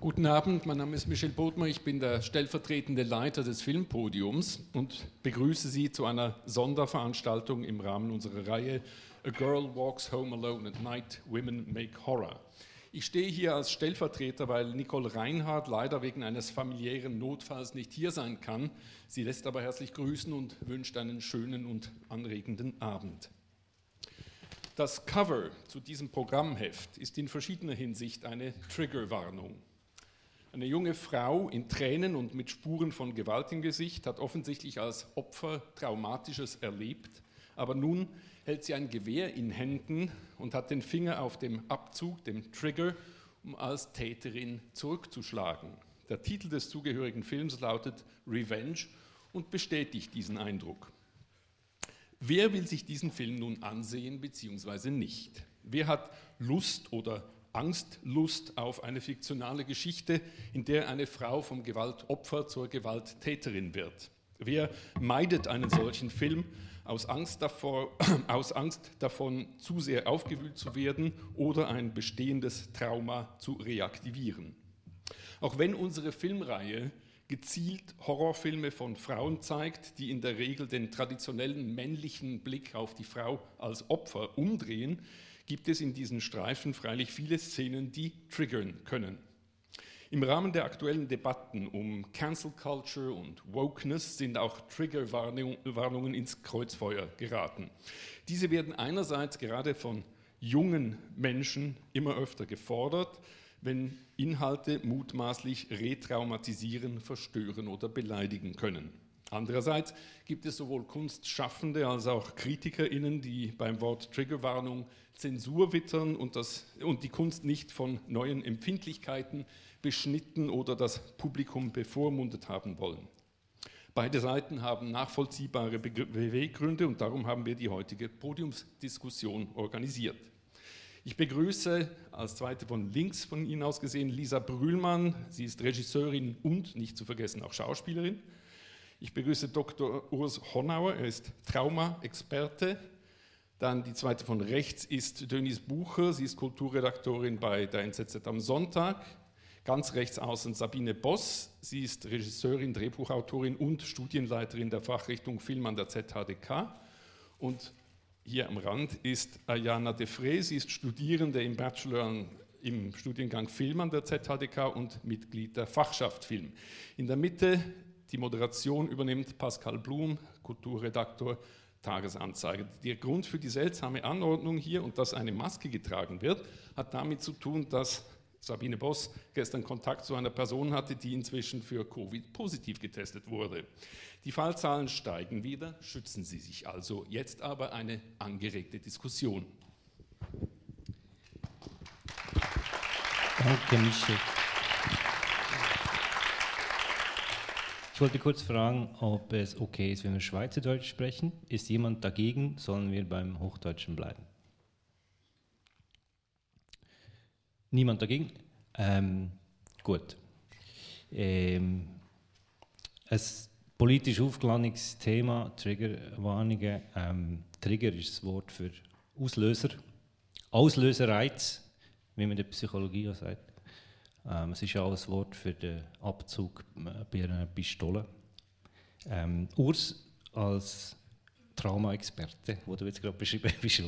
Guten Abend, mein Name ist Michel Bodmer, ich bin der stellvertretende Leiter des Filmpodiums und begrüße Sie zu einer Sonderveranstaltung im Rahmen unserer Reihe A Girl Walks Home Alone at Night, Women Make Horror. Ich stehe hier als Stellvertreter, weil Nicole Reinhardt leider wegen eines familiären Notfalls nicht hier sein kann. Sie lässt aber herzlich grüßen und wünscht einen schönen und anregenden Abend. Das Cover zu diesem Programmheft ist in verschiedener Hinsicht eine Triggerwarnung. Eine junge Frau in Tränen und mit Spuren von Gewalt im Gesicht hat offensichtlich als Opfer Traumatisches erlebt, aber nun hält sie ein Gewehr in Händen und hat den Finger auf dem Abzug, dem Trigger, um als Täterin zurückzuschlagen. Der Titel des zugehörigen Films lautet Revenge und bestätigt diesen Eindruck. Wer will sich diesen Film nun ansehen bzw. nicht? Wer hat Lust oder Angstlust auf eine fiktionale Geschichte, in der eine Frau vom Gewaltopfer zur Gewalttäterin wird? Wer meidet einen solchen Film aus Angst, davor, aus Angst davon, zu sehr aufgewühlt zu werden oder ein bestehendes Trauma zu reaktivieren. Auch wenn unsere Filmreihe gezielt Horrorfilme von Frauen zeigt, die in der Regel den traditionellen männlichen Blick auf die Frau als Opfer umdrehen, gibt es in diesen Streifen freilich viele Szenen, die triggern können. Im Rahmen der aktuellen Debatten um Cancel Culture und Wokeness sind auch Triggerwarnungen ins Kreuzfeuer geraten. Diese werden einerseits gerade von jungen Menschen immer öfter gefordert, wenn Inhalte mutmaßlich retraumatisieren, verstören oder beleidigen können. Andererseits gibt es sowohl Kunstschaffende als auch KritikerInnen, die beim Wort Triggerwarnung Zensur wittern und, das, und die Kunst nicht von neuen Empfindlichkeiten beschnitten oder das Publikum bevormundet haben wollen. Beide Seiten haben nachvollziehbare Beweggründe und darum haben wir die heutige Podiumsdiskussion organisiert. Ich begrüße als zweite von links von Ihnen aus gesehen Lisa Brühlmann. Sie ist Regisseurin und nicht zu vergessen auch Schauspielerin. Ich begrüße Dr. Urs Honauer, er ist Trauma-Experte. Dann die zweite von rechts ist Dönis Bucher, sie ist Kulturredaktorin bei der NZZ am Sonntag. Ganz rechts außen Sabine Boss. Sie ist Regisseurin, Drehbuchautorin und Studienleiterin der Fachrichtung Film an der ZHDK. Und hier am Rand ist Ayana Defre. Sie ist Studierende im Bachelor im Studiengang Film an der ZHDK und Mitglied der Fachschaft Film. In der Mitte die Moderation übernimmt Pascal Blum, Kulturredaktor Tagesanzeige. Der Grund für die seltsame Anordnung hier und dass eine Maske getragen wird, hat damit zu tun, dass Sabine Boss gestern Kontakt zu einer Person hatte, die inzwischen für Covid positiv getestet wurde. Die Fallzahlen steigen wieder, schützen Sie sich also. Jetzt aber eine angeregte Diskussion. Danke, Michel. Ich wollte kurz fragen, ob es okay ist, wenn wir Schweizerdeutsch sprechen. Ist jemand dagegen? Sollen wir beim Hochdeutschen bleiben? Niemand dagegen? Ähm, gut. Ähm, ein politisch aufgeladenes Thema, Triggerwarnungen. Ähm, Trigger ist das Wort für Auslöser. Auslöserreiz, wie man in der Psychologie auch sagt. Ähm, es ist auch ein Wort für den Abzug äh, bei einer Pistole. Ähm, Urs als Trauma-Experte, wo du jetzt gerade beschrieben bist,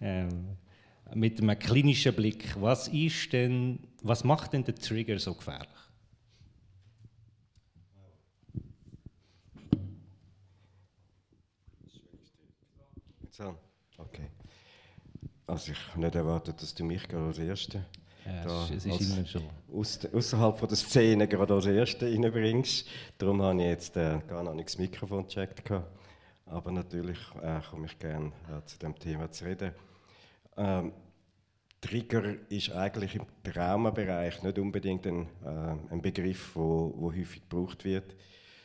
ähm, mit einem klinischen Blick, was ist denn, was macht denn der Trigger so gefährlich? Okay. Also ich habe nicht erwartet, dass du mich als Erste ja, da es ist immer so. Aus, außerhalb von der Szene gerade als Erste reinbringst. Darum habe ich jetzt äh, gar noch nicht das Mikrofon gecheckt. Aber natürlich äh, komme ich gerne äh, zu dem Thema zu reden. Ähm, Trigger ist eigentlich im Traumabereich nicht unbedingt ein, äh, ein Begriff, der wo, wo häufig gebraucht wird,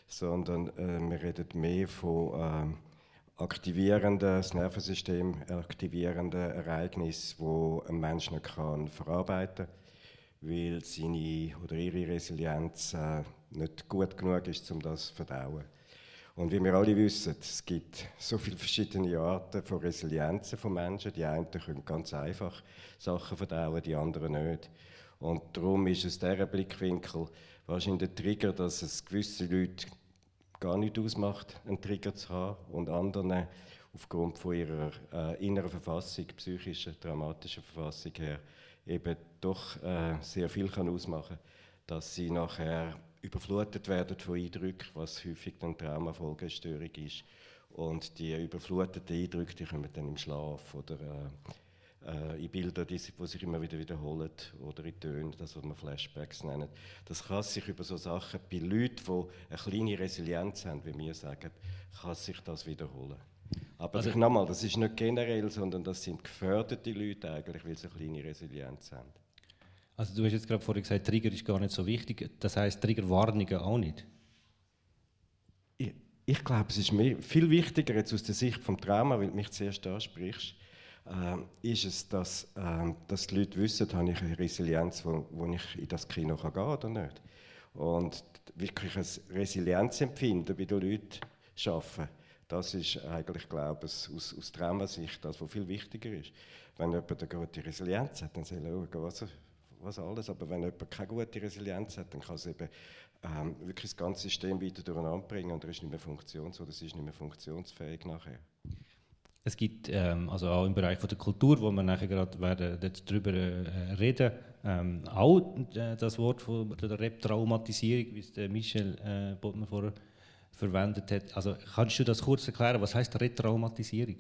sondern äh, wir reden mehr von aktivierenden, das Nervensystem aktivierenden Ereignissen, wo ein Mensch nicht kann verarbeiten kann, weil seine oder ihre Resilienz äh, nicht gut genug ist, um das zu verdauen. Und wie wir alle wissen, es gibt so viele verschiedene Arten von Resilienzen von Menschen. Die einen können ganz einfach Sachen verdauen, die anderen nicht. Und darum ist aus diesem Blickwinkel wahrscheinlich der Trigger, dass es gewisse Leute gar nicht ausmacht, einen Trigger zu haben und anderen aufgrund von ihrer äh, inneren Verfassung, psychischen, traumatischen Verfassung her, eben doch äh, sehr viel kann ausmachen dass sie nachher überflutet werden von Eindrücken, was häufig dann Traumafolgestörung ist. Und die überfluteten Eindrücke, die kommen dann im Schlaf oder äh, äh in Bilder, die, die sich immer wieder wiederholen oder in Tönen, das was man Flashbacks nennen. Das kann sich über so Sachen bei Leuten, die eine kleine Resilienz haben, wie wir sagen, kann sich das wiederholen. Aber also, nochmal, das ist nicht generell, sondern das sind geförderte Leute eigentlich, weil sie eine kleine Resilienz haben. Also du hast jetzt gerade vorhin gesagt, Trigger ist gar nicht so wichtig. Das heißt Triggerwarnungen auch nicht? Ich, ich glaube, es ist mehr, viel wichtiger jetzt aus der Sicht vom Trauma, weil du mich zuerst ansprichst, äh, ist es, dass, äh, dass die Leute wissen, habe ich eine Resilienz, wo, wo ich in das Kino kann gehen oder nicht. Und wirklich ein Resilienzempfinden bei den Leuten schaffen, das ist eigentlich, glaube ich, aus, aus Traumasicht das, was viel wichtiger ist. Wenn jemand eine gute Resilienz hat, dann soll er schauen, was was alles. Aber wenn jemand keine gute Resilienz hat, dann kann es eben ähm, wirklich das ganze System weiter durcheinander bringen und er ist nicht mehr funktions oder es ist nicht mehr funktionsfähig nachher. Es gibt ähm, also auch im Bereich von der Kultur, wo wir nachher gerade darüber äh, reden, ähm, auch äh, das Wort von der Retraumatisierung, wie es der Michel äh, Bodmer vorher verwendet hat. Also kannst du das kurz erklären? Was heißt Retraumatisierung?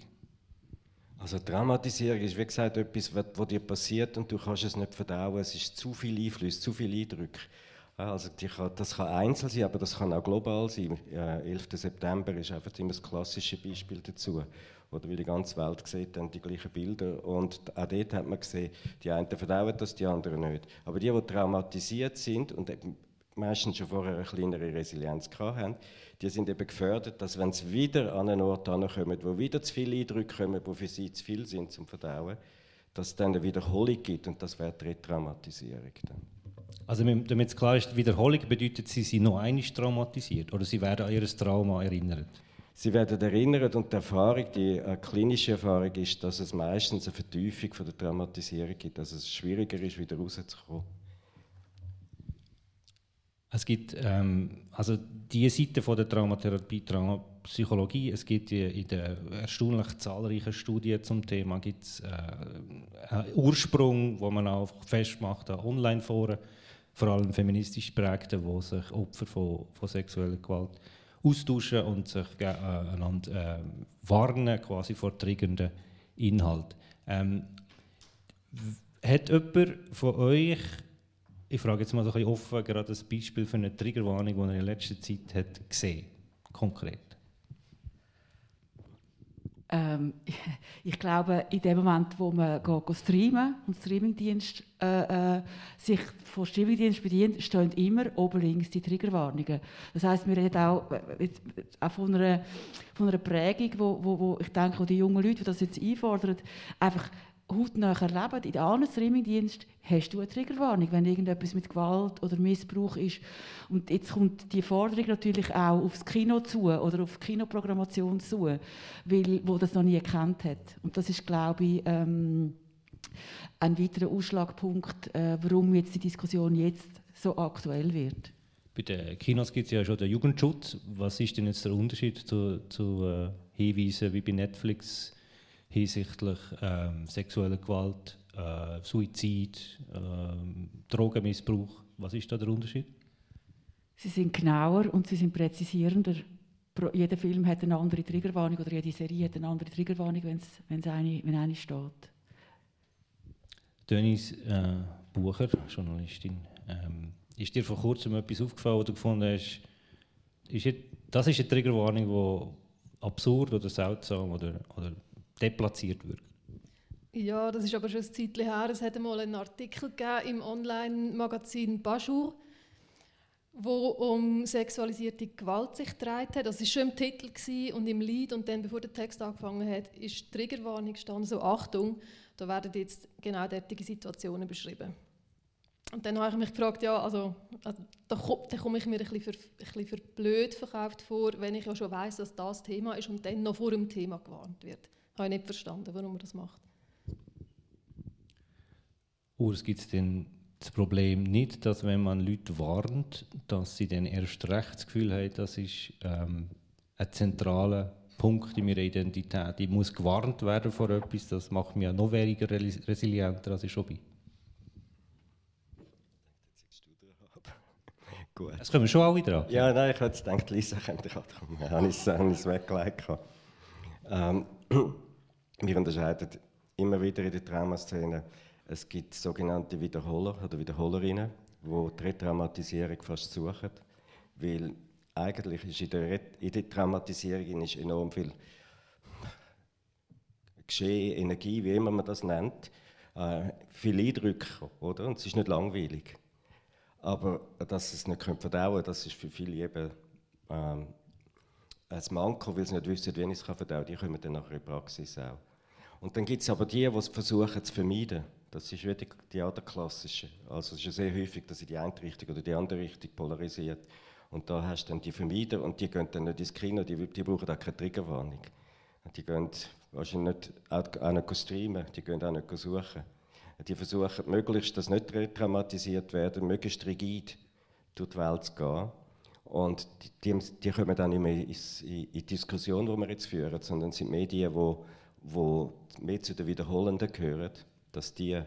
Also Traumatisierung ist wie gesagt etwas, was dir passiert und du kannst es nicht verdauen. Es ist zu viel Einfluss, zu viel Eindruck. Also kann, das kann einzeln sein, aber das kann auch global sein. Ja, 11. September ist einfach immer das klassische Beispiel dazu. Oder weil die ganze Welt sieht dann die gleichen Bilder. Und auch dort hat man gesehen, die einen verdauen das, die anderen nicht. Aber die, die traumatisiert sind und meistens schon vorher eine kleinere Resilienz hatten, die sind eben gefördert, dass wenn sie wieder an einen Ort kommen, wo wieder zu viele Eindrücke kommen, die für sie zu viel sind zum Verdauen, dass es dann eine Wiederholung gibt und das wäre die Retraumatisierung dann. Also damit es klar ist, Wiederholung bedeutet, sie sind noch einmal traumatisiert oder sie werden an ihr Trauma erinnert? Sie werden erinnert und die Erfahrung, die äh, klinische Erfahrung ist, dass es meistens eine Vertiefung von der Traumatisierung gibt, dass es schwieriger ist, wieder rauszukommen. Es gibt ähm, also die Seite von der Traumatherapie, Traumapsychologie. Es gibt in den erstaunlich zahlreichen Studien zum Thema gibt's, äh, einen Ursprung, wo man auch festmacht an Online-Foren, vor allem feministisch prägte, wo sich Opfer von, von sexueller Gewalt austauschen und sich äh, einander äh, warnen quasi vor triggernden Inhalt. Ähm, hat jemand von euch ich frage jetzt mal so ein bisschen offen, gerade das Beispiel für eine Triggerwarnung, die er in letzter Zeit hat gesehen konkret. Ähm, ich glaube, in dem Moment, wo man geht, geht streamen und Streamingdienst äh, äh, sich von Streamingdienst bedient, stehen immer oben links die Triggerwarnungen. Das heißt, wir reden auch, äh, auch von, einer, von einer Prägung, wo, wo, wo ich denke, wo die jungen Leute, die das jetzt einfordern, einfach hautnah erleben, in einem Streamingdienst hast du eine Triggerwarnung, wenn irgendetwas mit Gewalt oder Missbrauch ist. Und jetzt kommt die Forderung natürlich auch aufs Kino zu oder auf die Kinoprogrammation zu, weil, wo das noch nie erkannt hat. Und das ist, glaube ich, ähm, ein weiterer Ausschlagpunkt, äh, warum jetzt die Diskussion jetzt so aktuell wird. Bei den Kinos gibt es ja schon den Jugendschutz. Was ist denn jetzt der Unterschied zu, zu äh, Hinweisen wie bei Netflix? Hinsichtlich ähm, sexueller Gewalt, äh, Suizid, äh, Drogenmissbrauch. Was ist da der Unterschied? Sie sind genauer und sie sind präzisierender. Jeder Film hat eine andere Triggerwarnung oder jede Serie hat eine andere Triggerwarnung, wenn's, wenn's eine, wenn eine steht. Denise äh, Bucher, Journalistin, ähm, ist dir vor kurzem etwas aufgefallen, wo du gefunden hast, ist, das ist eine Triggerwarnung, die absurd oder seltsam oder, oder deplatziert wird. Ja, das ist aber schon ein Zeitchen her. Es hat einmal einen Artikel im Online-Magazin Bajur, wo um sexualisierte Gewalt sich gedreht hat. Das war schon im Titel und im Lied und dann, bevor der Text angefangen hat, ist Triggerwarnung gestanden, so Achtung, da werden jetzt genau derartige Situationen beschrieben. Und dann habe ich mich gefragt, ja, also, also da, da komme ich mir ein bisschen, für, ein bisschen für blöd verkauft vor, wenn ich ja schon weiß, dass das Thema ist und dann noch vor dem Thema gewarnt wird. Habe ich nicht verstanden, warum man das macht. Urs, gibt es denn das Problem nicht, dass wenn man Leute warnt, dass sie dann erst recht das Gefühl haben, das ist ähm, ein zentraler Punkt in meiner Identität. Ich muss gewarnt werden vor etwas, das macht mich ja noch weniger resilienter, als ich schon bin. Gut. Das können wir schon alle dran. Ja, nein, ich hätte gedacht, Lisa könnte gerade kommen. Habe ich es weggelegt. Ähm, wir unterscheiden immer wieder in der Traumaszene, es gibt sogenannte Wiederholer oder Wiederholerinnen, die die Retraumatisierung fast suchen, weil eigentlich ist in der, in der Traumatisierung ist enorm viel Geschehen, Energie, wie immer man das nennt, äh, viele Eindrücke, oder? Und es ist nicht langweilig. Aber dass es nicht verdauen können, das ist für viele eben ähm, ein Manko, weil sie nicht wissen, wie ich es verdauen kann. Die kommen dann nachher in die Praxis auch. Und dann gibt es aber die, die versuchen zu vermeiden. Das ist wieder die andere klassische. Also es ist ja sehr häufig, dass sie die eine Richtung oder die andere Richtung polarisiert. Und da hast du dann die Vermeider und die gehen dann nicht ins Kino, die, die brauchen auch keine Triggerwarnung. Die gehen wahrscheinlich nicht, auch, nicht streamen, die gehen auch nicht suchen. Die versuchen möglichst, dass nicht traumatisiert werden, möglichst rigid durch die Welt zu gehen. Und die, die, die kommen dann nicht mehr in, in die Diskussion, die wir jetzt führen, sondern sind Medien, die wo mehr zu den Wiederholenden gehören, dass die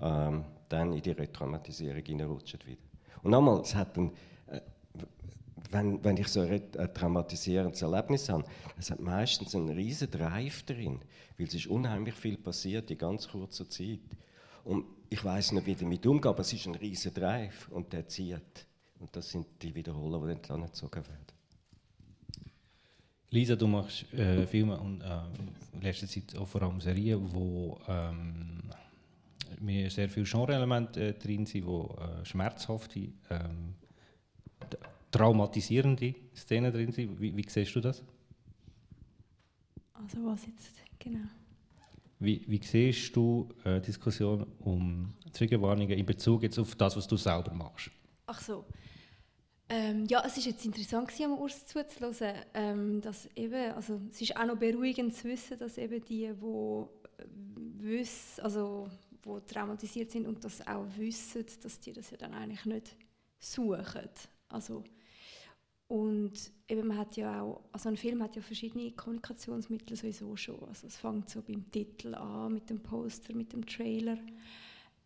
ähm, dann in die Retraumatisierung hineinrutschen wieder. Und nochmal, es hat ein, äh, wenn, wenn ich so ein, ein traumatisierendes Erlebnis habe, es hat meistens einen riesen Drive drin, weil es ist unheimlich viel passiert in ganz kurzer Zeit. Und ich weiß nicht, wie damit umgehe, aber es ist ein riesen Drive und der zieht. Und das sind die Wiederholer, die dann gezogen werden. Lisa, du machst äh, Filme und äh, in letzter Zeit auch vor allem Serien, wo ähm, mir sehr viele Genre-Elemente äh, drin sind, wo äh, schmerzhafte, ähm, traumatisierende Szenen drin sind. Wie, wie siehst du das? Also was jetzt genau? Wie, wie siehst du äh, Diskussion um Triggerwarnungen in Bezug jetzt auf das, was du selber machst? Ach so. Ähm, ja, es ist jetzt interessant gewesen, Urs zuzuhören, ähm, dass eben, also es ist auch noch beruhigend zu wissen, dass eben die, die wissen, also wo traumatisiert sind und das auch wissen, dass die das ja dann eigentlich nicht suchen. Also und eben man hat ja auch, also ein Film hat ja verschiedene Kommunikationsmittel sowieso schon. Also es fängt so beim Titel an, mit dem Poster, mit dem Trailer.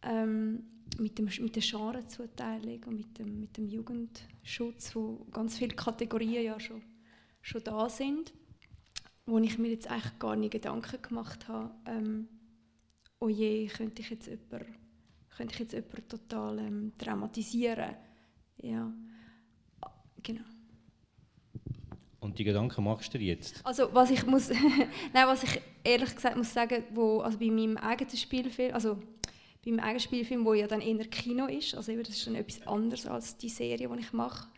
Ähm, mit, dem, mit der Genrezuteilung und mit dem, mit dem Jugendschutz, wo ganz viele Kategorien ja schon, schon da sind, wo ich mir jetzt eigentlich gar nicht Gedanken gemacht habe, ähm, oh je, könnte ich jetzt jemanden, könnte ich jetzt jemanden total ähm, traumatisieren. Ja, genau. Und die Gedanken machst du dir jetzt? Also was ich muss, nein, was ich ehrlich gesagt muss sagen, wo, also bei meinem eigenen Spielfilm, also beim Eigenspielfilm, wo ja dann eher Kino ist, also das ist dann etwas anderes als die Serie, die ich mache,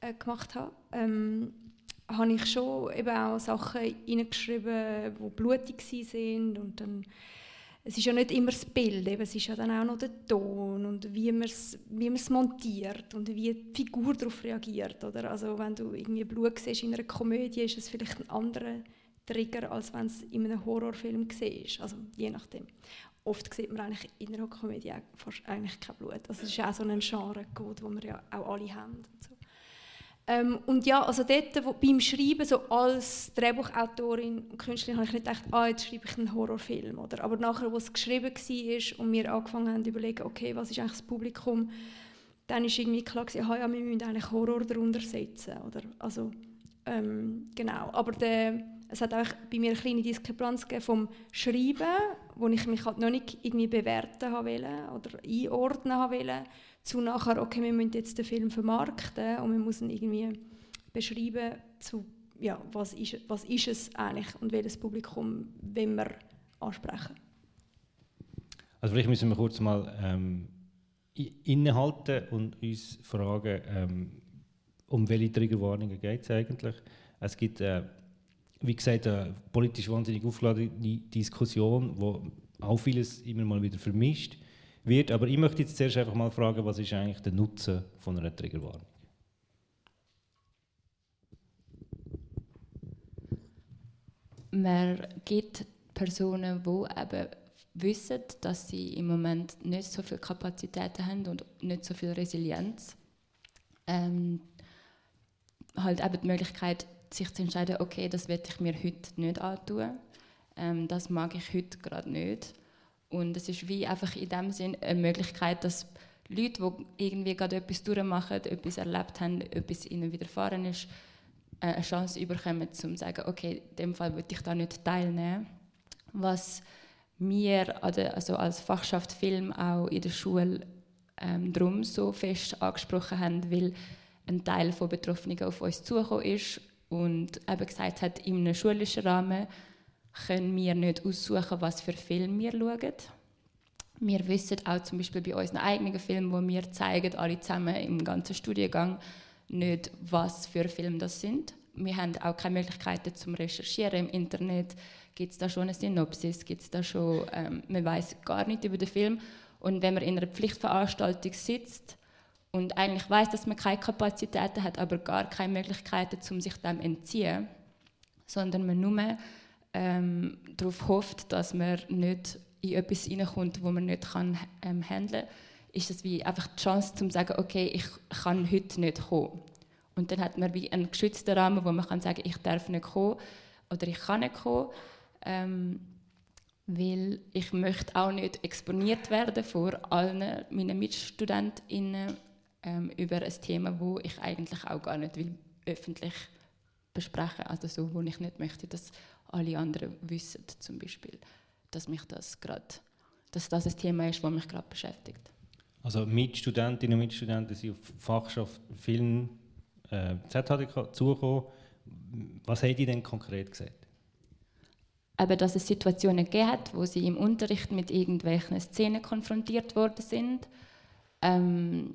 äh, gemacht habe, ähm, habe ich schon eben auch Sachen hineingeschrieben, die blutig sind und dann es ist ja nicht immer das Bild, eben, es ist ja dann auch noch der Ton und wie man es wie montiert und wie die Figur darauf reagiert. Oder? Also wenn du irgendwie Blut siehst in einer Komödie, ist es vielleicht ein anderer Trigger, als wenn es in einem Horrorfilm siehst. Also je nachdem oft sieht man eigentlich in einer Komödie fast eigentlich kein Blut. Also es ist auch so ein Genre-Code, den wir ja auch alle haben. So. ähm, und ja, also dort wo, beim Schreiben, so als Drehbuchautorin und Künstlerin, habe ich nicht gedacht, ah, jetzt schreibe ich einen Horrorfilm. Oder? Aber nachher, wo es geschrieben war und wir angefangen haben zu überlegen, okay, was ist eigentlich das Publikum, dann ist irgendwie klar gewesen, ah, ja, wir müssen eigentlich Horror darunter setzen. Oder? Also, ähm, genau. Aber der es hat auch bei mir eine kleine Diskrepanz vom Schreiben, wo ich mich halt noch nicht irgendwie bewerten wollte oder einordnen wollte, zu nachher, okay, wir müssen jetzt den Film vermarkten und wir müssen irgendwie beschreiben, zu, ja, was, ist, was ist es eigentlich und welches Publikum wollen wir ansprechen. Also vielleicht müssen wir kurz mal ähm, innehalten und uns fragen, ähm, um welche Triggerwarnungen geht es eigentlich. Es gibt äh, wie gesagt, eine politisch wahnsinnig aufgeladene Diskussion, wo auch vieles immer mal wieder vermischt wird. Aber ich möchte jetzt zuerst einfach mal fragen, was ist eigentlich der Nutzen von einer Triggerwarnung? Man gibt Personen, die eben wissen, dass sie im Moment nicht so viel Kapazitäten haben und nicht so viel Resilienz. Ähm, halt eben die Möglichkeit, sich zu entscheiden, okay, das werde ich mir heute nicht antun. Ähm, das mag ich heute gerade nicht. Und es ist wie einfach in dem Sinn eine Möglichkeit, dass Leute, die irgendwie gerade etwas durchmachen, etwas erlebt haben, etwas ihnen widerfahren ist, äh, eine Chance bekommen, um zu sagen, okay, in dem Fall würde ich da nicht teilnehmen. Was wir also als Fachschaft Film auch in der Schule ähm, drum so fest angesprochen haben, weil ein Teil von Betroffenen auf uns zugekommen ist und eben gesagt hat, in einem schulischen Rahmen können wir nicht aussuchen, was für Film wir schauen. Wir wissen auch zum Beispiel bei unseren eigenen Filmen, wo wir zeigen, alle zusammen im ganzen Studiengang, nicht, was für Filme das sind. Wir haben auch keine Möglichkeiten zum Recherchieren im Internet. Gibt es da schon eine Synopsis? Gibt es da schon, ähm, man weiß gar nicht über den Film. Und wenn man in einer Pflichtveranstaltung sitzt und eigentlich weiß, dass man keine Kapazitäten hat, aber gar keine Möglichkeiten, um sich dem entziehen, sondern man nur ähm, darauf hofft, dass man nicht in etwas hineinkommt, wo man nicht kann, ähm, handeln kann, ist das wie einfach die Chance, zu sagen, okay, ich kann heute nicht kommen. Und dann hat man wie einen geschützten Rahmen, wo man kann sagen, ich darf nicht kommen oder ich kann nicht kommen, ähm, weil ich möchte auch nicht exponiert werden vor allen meinen MitstudentInnen ähm, über ein Thema, wo ich eigentlich auch gar nicht will öffentlich besprechen, also so, wo ich nicht möchte, dass alle anderen wissen, zum Beispiel, dass mich das gerade, dass das ein Thema ist, das mich gerade beschäftigt. Also Mitstudentinnen und Mitstudenten sind auf Fachschaft Film äh, ZHDK zugekommen. Was haben die denn konkret gesagt? Aber dass es Situationen gegeben hat, wo sie im Unterricht mit irgendwelchen Szenen konfrontiert worden sind. Ähm,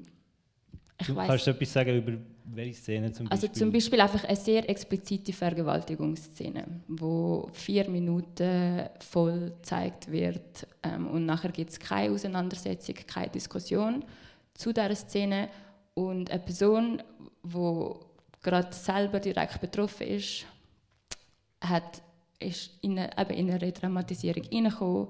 ich du, kannst du etwas sagen über welche Szene zum also Beispiel? Also zum Beispiel einfach eine sehr explizite Vergewaltigungsszene, wo vier Minuten voll gezeigt wird ähm, und nachher gibt es keine Auseinandersetzung, keine Diskussion zu dieser Szene und eine Person, die gerade selber direkt betroffen ist, hat, ist in eine, eben in eine Retraumatisierung hineingekommen,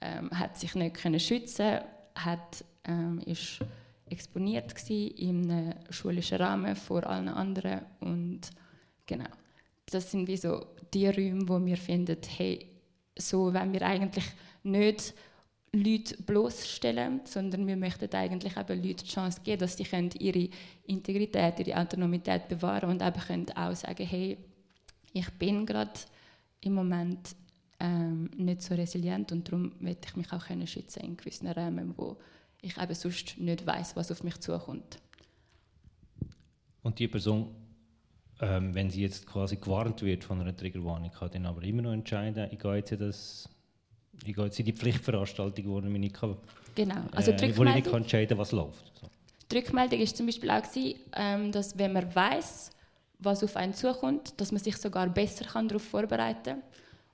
ähm, hat sich nicht können schützen, hat, ähm, ist exponiert in einem schulischen Rahmen vor allen anderen und genau, das sind wie so die Räume, wo wir finden, hey, so wenn wir eigentlich nicht Leute bloßstellen, sondern wir möchten eigentlich eben Leuten die Chance geben, dass sie ihre Integrität, ihre Autonomität bewahren und eben können auch sagen, hey, ich bin gerade im Moment ähm, nicht so resilient und darum möchte ich mich auch können schützen in gewissen Räumen, wo ich eben sonst nicht weiß, was auf mich zukommt. Und die Person, ähm, wenn sie jetzt quasi gewarnt wird von einer Triggerwarnung, kann dann aber immer noch entscheiden, ich gehe jetzt in, das, ich gehe jetzt in die Pflichtveranstaltung, wo ich nicht kann, genau. also äh, ich nicht kann entscheiden was läuft. So. Die Rückmeldung war zum Beispiel auch, gewesen, ähm, dass wenn man weiß, was auf einen zukommt, dass man sich sogar besser kann darauf vorbereiten kann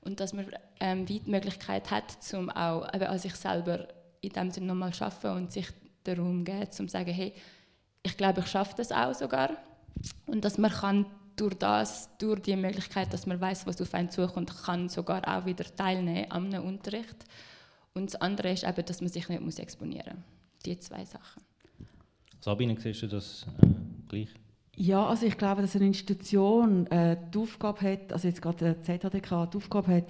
und dass man ähm, die Möglichkeit hat, um auch eben an sich selber in dem Sinne nochmal schaffen und sich darum geben, um zu sagen, hey, ich glaube, ich schaffe das auch sogar. Und dass man kann durch das, durch die Möglichkeit, dass man weiß, was auf einen zukommt, kann sogar auch wieder teilnehmen am Unterricht. Und das andere ist eben, dass man sich nicht exponieren muss. Die zwei Sachen. Sabine, siehst du das äh, gleich? Ja, also ich glaube, dass eine Institution äh, die Aufgabe hat, also jetzt gerade der ZHDK, die Aufgabe hat,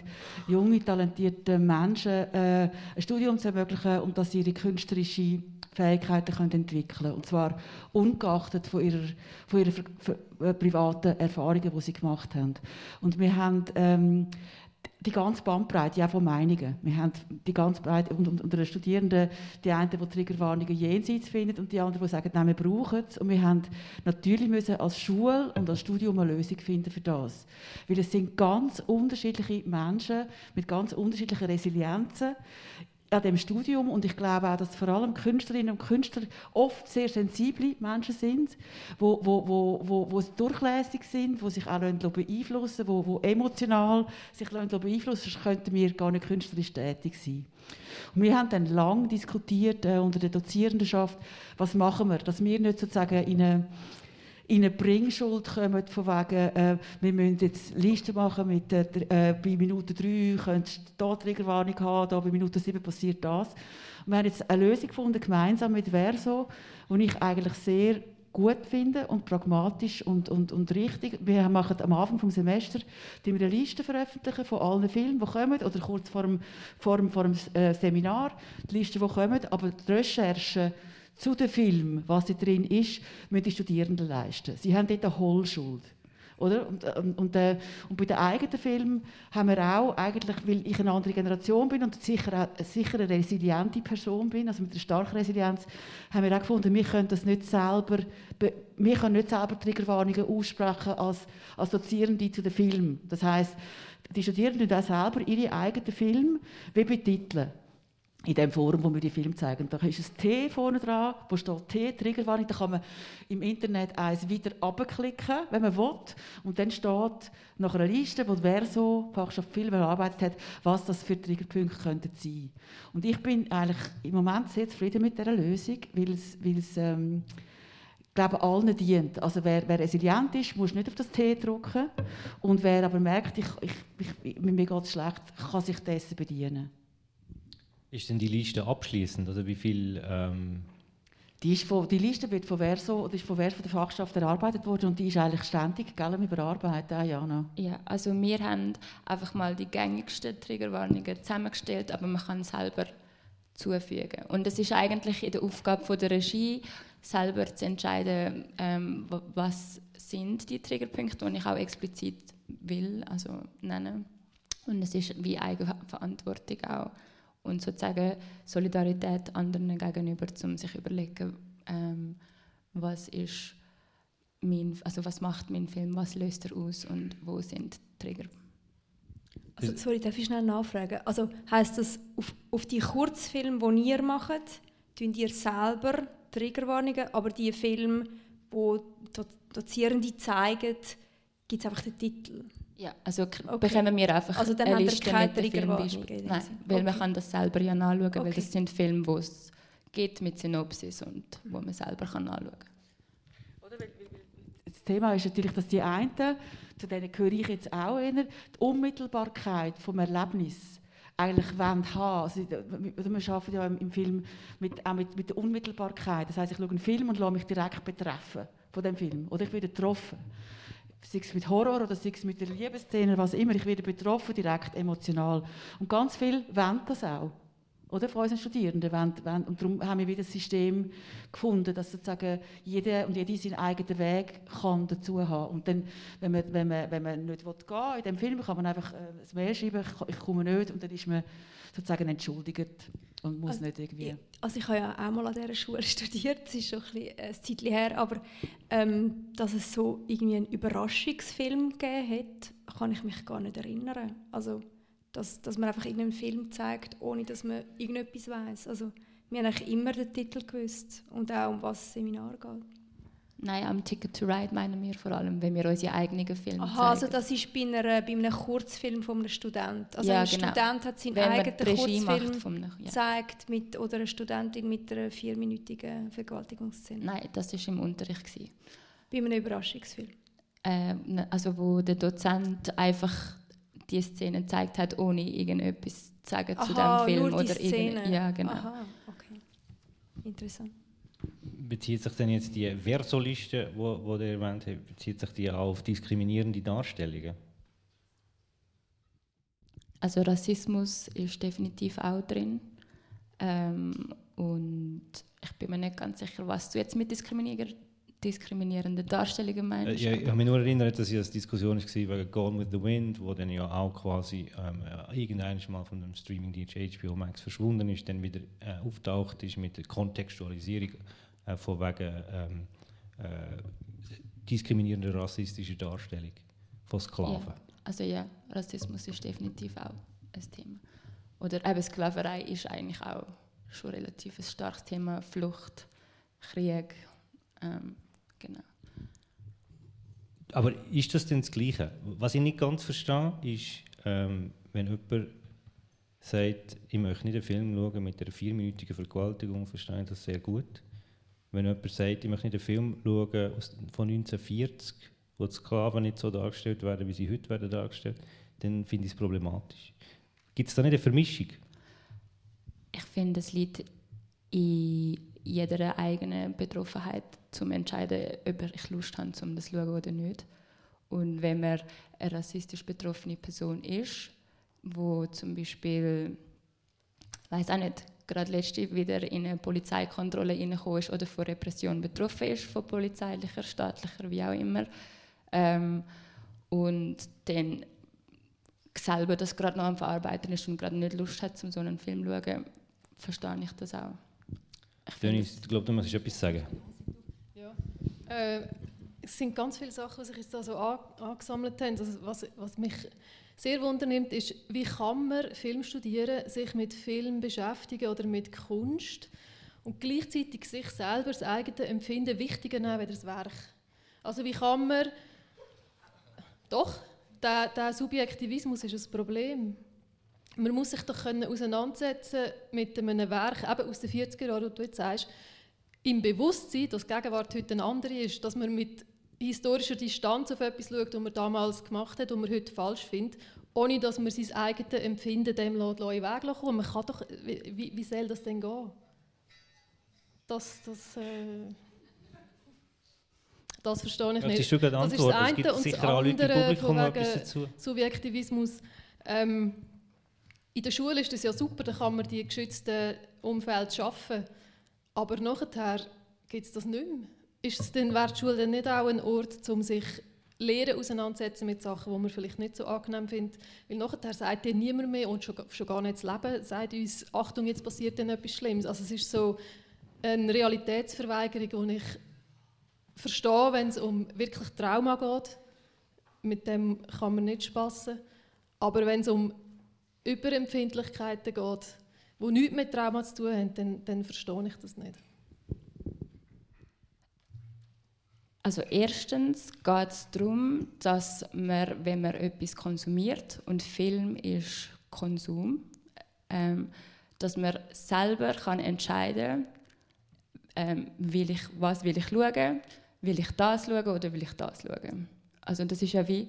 junge, talentierte Menschen äh, ein Studium zu ermöglichen und dass sie ihre künstlerische Fähigkeiten können entwickeln. Und zwar ungeachtet von ihrer, von ihrer äh, privaten Erfahrungen, die sie gemacht haben. Und wir haben ähm, die ganze Bandbreite auch von Meinungen. Wir haben die ganze Breite unter, unter den Studierenden die einen, die Triggerwarnungen jenseits finden und die anderen, die sagen, nein, wir brauchen es. Und wir haben natürlich müssen als Schule und als Studium eine Lösung finden für das. Weil es sind ganz unterschiedliche Menschen mit ganz unterschiedlichen Resilienzen an dem Studium und ich glaube auch, dass vor allem Künstlerinnen und Künstler oft sehr sensible Menschen sind, wo, wo, wo, wo, wo durchlässig sind, wo sich auch beeinflussen wo, wo emotional sich beeinflussen sonst könnten wir gar nicht künstlerisch tätig sein. Und wir haben dann lange diskutiert äh, unter der Dozierendenschaft, was machen wir, dass wir nicht sozusagen in eine in eine Bringschuld kommen, von wegen, äh, wir müssen jetzt Listen machen mit, äh, bei Minute 3 könntest du hier Triggerwarnung haben, da bei Minute 7 passiert das. Und wir haben jetzt eine Lösung gefunden, gemeinsam mit Verso, die ich eigentlich sehr gut finde und pragmatisch und, und, und richtig. Wir machen am Anfang des Semesters eine Liste veröffentlichen von allen Filmen, die kommen, oder kurz vor dem, vor dem, vor dem äh, Seminar, die Liste, die kommen, aber die Recherche zu dem Film, was da drin ist, müssen die Studierenden leisten. Sie haben dort eine Hohlschuld. Oder? Und, und, und, äh, und bei den eigenen Filmen haben wir auch, eigentlich, weil ich eine andere Generation bin und sicher, sicher eine resiliente Person bin, also mit einer starken Resilienz, haben wir auch gefunden, wir können das nicht selber, wir können nicht selber Triggerwarnungen aussprechen als, als Dozierende zu den Filmen. Das heißt, die Studierenden auch selber ihre eigenen Filme wie betiteln in dem Forum, wo wir die Film zeigen. Da ist ein T vorne dran, wo steht T, Triggerwarnung. Da kann man im Internet eins wieder abklicken, wenn man will. Und dann steht nach einer Liste, wo wer so Fachschaft Film erarbeitet hat, was das für Triggerpunkte könnten sein. Und ich bin eigentlich im Moment sehr zufrieden mit dieser Lösung, weil es, weil es ähm, glaube allen dient. Also wer, wer, resilient ist, muss nicht auf das T drücken. Und wer aber merkt, ich, ich, ich, mir geht es schlecht, kann sich dessen bedienen. Ist denn die Liste abschließend? Also wie viel? Ähm die, ist von, die Liste wird von Verso oder ist von Verso der Fachschaft erarbeitet worden und die ist eigentlich ständig gell, überarbeitet, ah, Jana. Ja, also wir haben einfach mal die gängigsten Triggerwarnungen zusammengestellt, aber man kann selber zufügen. Und es ist eigentlich in der Aufgabe von der Regie, selber zu entscheiden, ähm, was sind die Triggerpunkte, die ich auch explizit will, also nennen. Und es ist wie Eigenverantwortung auch und sozusagen Solidarität anderen gegenüber, um sich zu überlegen, ähm, was ist mein, also was macht mein Film, was löst er aus und wo sind die Trigger. Also, sorry, darf ich schnell nachfragen? Also heißt das, auf, auf die Kurzfilme, die ihr macht, tun ihr selber Triggerwarnungen, aber die Filme, die Dozierende zeigen, gibt es einfach den Titel? Ja, also okay. bekommen wir einfach also dann eine Liste mit den Filmbeispielen. Nein, weil okay. man kann das selber ja nachschauen, okay. weil das sind Filme, wo es geht mit Synopsis und wo man selber kann nachschauen kann. Das Thema ist natürlich, dass die einen, zu denen gehöre ich jetzt auch eher, die Unmittelbarkeit vom Erlebnis eigentlich wollen haben. Also, wir arbeiten ja im Film mit, auch mit, mit der Unmittelbarkeit. Das heißt, ich schaue einen Film und lasse mich direkt betreffen von dem Film. Oder ich werde getroffen sei es mit Horror oder sei es mit der Liebesszene, was immer, ich werde betroffen, direkt emotional. Und ganz viel wollen das auch. Oder von unseren Studierenden. Wollen, wollen, und darum haben wir wieder ein System gefunden, dass sozusagen jeder und jede seinen eigenen Weg kann dazu haben. Und dann, wenn man, wenn man, wenn man nicht gehen will, in dem Film kann man einfach äh, ein Mail schreiben, ich, komme nicht, und dann ist man sozusagen entschuldigt und muss also, nicht irgendwie... Also ich habe ja auch mal an dieser Schule studiert, das ist schon ein, bisschen, ein Zeit her, aber ähm, dass es so irgendwie einen Überraschungsfilm gegeben hat, kann ich mich gar nicht erinnern. Also dass, dass man einfach irgendeinen Film zeigt, ohne dass man irgendetwas weiß. Also wir haben eigentlich immer den Titel gewusst und auch um was das Seminar geht. Nein, am Ticket to Ride meinen wir vor allem, wenn wir unsere eigenen Filme Aha, zeigen. also das ist bei, einer, bei einem Kurzfilm von einem Studenten. Also ja, ein genau. Student hat seinen wenn eigenen Kurzfilm ja. gezeigt mit, oder eine Studentin mit einer vierminütigen Vergewaltigungsszene. Nein, das war im Unterricht. Gewesen. Bei einem Überraschungsfilm? Äh, ne, also wo der Dozent einfach die Szene gezeigt hat, ohne irgendetwas zu sagen Aha, zu dem Film. Nur die oder Szene. Ja, genau. Aha, okay. Interessant bezieht sich denn jetzt die Versoliste, wo, wo ihr erwähnt habt, bezieht sich die auch auf diskriminierende Darstellungen? Also Rassismus ist definitiv auch drin. Ähm, und ich bin mir nicht ganz sicher, was du jetzt mit Diskriminierung diskriminierenden Darstellungen meinst. Ja, ich habe mich nur erinnert, dass es eine Diskussion war wegen Gone with the Wind, wo dann ja auch quasi ähm, irgendwann mal von dem Streaming-DJ HBO Max verschwunden ist, dann wieder äh, auftaucht ist mit der Kontextualisierung äh, von wegen ähm, äh, diskriminierender rassistischer Darstellung von Sklaven. Ja, also ja, Rassismus ist definitiv auch ein Thema. Oder eben Sklaverei ist eigentlich auch schon relativ ein starkes Thema. Flucht, Krieg, ähm, genau. Aber ist das denn das Gleiche? Was ich nicht ganz verstehe, ist, ähm, wenn jemand sagt, ich möchte nicht einen Film schauen mit einer vierminütigen Vergewaltigung, verstehe ich das sehr gut. Wenn jemand sagt, ich möchte nicht einen Film schauen von 1940, wo die Sklaven nicht so dargestellt werden, wie sie heute werden dargestellt, dann finde ich es problematisch. Gibt es da nicht eine Vermischung? Ich finde, es liegt in jeder eigenen Betroffenheit, zum entscheiden, ob ich Lust habe, um das zu schauen oder nicht. Und wenn man eine rassistisch betroffene Person ist, wo zum Beispiel, weiß auch nicht, gerade letzte wieder in eine Polizeikontrolle reingekommen ist oder von Repression betroffen ist, von polizeilicher, staatlicher, wie auch immer, ähm, und dann selber das gerade noch am Verarbeiten ist und gerade nicht Lust hat, um so einen Film zu schauen, verstehe ich das auch. Ich, ich glaube, du musst etwas sagen. Äh, es sind ganz viele Sachen, die sich jetzt da so angesammelt haben. Also was, was mich sehr wundernimmt, ist, wie kann man Film studieren, sich mit Film beschäftigen oder mit Kunst und gleichzeitig sich selber das eigene Empfinden wichtiger nehmen als das Werk. Also wie kann man... Doch, der, der Subjektivismus ist ein Problem. Man muss sich doch können auseinandersetzen mit einem Werk, eben aus den 40er Jahren, wo du jetzt sagst, im Bewusstsein, dass die Gegenwart heute eine andere ist, dass man mit historischer Distanz auf etwas schaut, was man damals gemacht hat und man heute falsch findet, ohne dass man sein eigenes Empfinden dem den Weg kommt. Man kann doch, wie, wie soll das denn gehen? Das, das, äh, das verstehe ich ja, nicht. Das ist, das, ist das eine es gibt und sicher das andere von wegen Subjektivismus. Ähm, in der Schule ist das ja super, da kann man die geschützten Umfeld schaffen. Aber nachher gibt es das nicht mehr ist es denn, wäre die Schule dann nicht auch ein Ort, um sich Lehren auseinandersetzen mit Sachen, die man vielleicht nicht so angenehm findet? Weil nachher sagt dir niemand mehr und schon, schon gar nicht das Leben sagt uns, Achtung, jetzt passiert dann etwas Schlimmes. Also es ist so eine Realitätsverweigerung, die ich verstehe, wenn es um wirklich Trauma geht. Mit dem kann man nicht spassen. Aber wenn es um Überempfindlichkeiten geht, die nichts mit Trauma zu tun haben, dann, dann verstehe ich das nicht. Also erstens geht es darum, dass man, wenn man etwas konsumiert, und Film ist Konsum, ähm, dass man selber kann entscheiden ähm, will ich, was will ich schauen, will ich das schauen oder will ich das schauen. Also das ist ja wie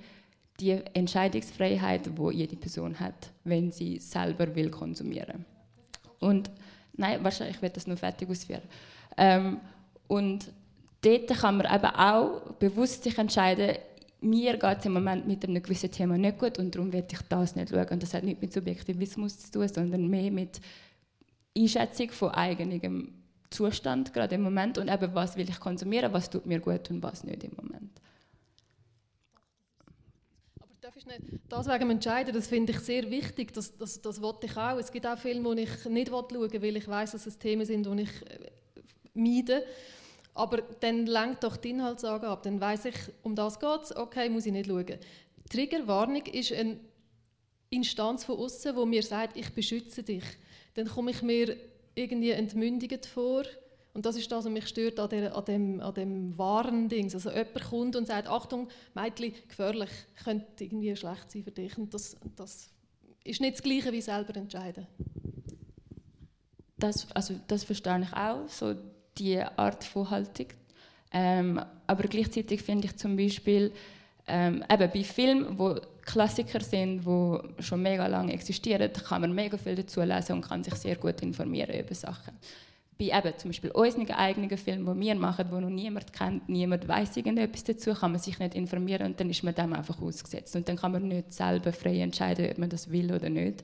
die Entscheidungsfreiheit, die jede Person hat, wenn sie selber will konsumieren. Und nein, wahrscheinlich wird das nur fertig ausführen. Ähm, und dort kann man eben auch bewusst sich entscheiden, mir geht es im Moment mit einem gewissen Thema nicht gut und darum werde ich das nicht schauen. Und das hat nicht mit Subjektivismus zu tun, sondern mehr mit Einschätzung von eigenem Zustand gerade im Moment und eben, was will ich konsumieren, was tut mir gut und was nicht im Moment. Darf ich nicht, das wegen dem Entscheiden, das finde ich sehr wichtig, das, das, das wollte ich auch. Es gibt auch Filme, die ich nicht schauen will, weil ich weiß, dass es Themen sind, die ich äh, meide. Aber dann lenkt doch die Inhaltsangabe, dann weiß ich, um das geht es, okay, muss ich nicht schauen. Triggerwarnung ist eine Instanz von außen, wo mir sagt, ich beschütze dich. Dann komme ich mir irgendwie entmündigt vor. Und das ist das, was mich stört an, der, an dem, an dem wahren Ding. Also jemand kommt und sagt, Achtung, Mädchen, gefährlich, könnte irgendwie schlecht sein für dich. Und das, das ist nicht das Gleiche wie selber entscheiden. Das, also das verstehe ich auch. So die Art von Haltung. Ähm, aber gleichzeitig finde ich zum Beispiel ähm, eben bei Filmen, wo Klassiker sind, wo schon mega lange existieren, kann man mega viel dazu lesen und kann sich sehr gut informieren über Sachen. Bei eben zum Beispiel unseren eigenen Filmen, die wir machen, wo noch niemand kennt, niemand weiß irgendetwas dazu, kann man sich nicht informieren und dann ist man dem einfach ausgesetzt und dann kann man nicht selber frei entscheiden, ob man das will oder nicht.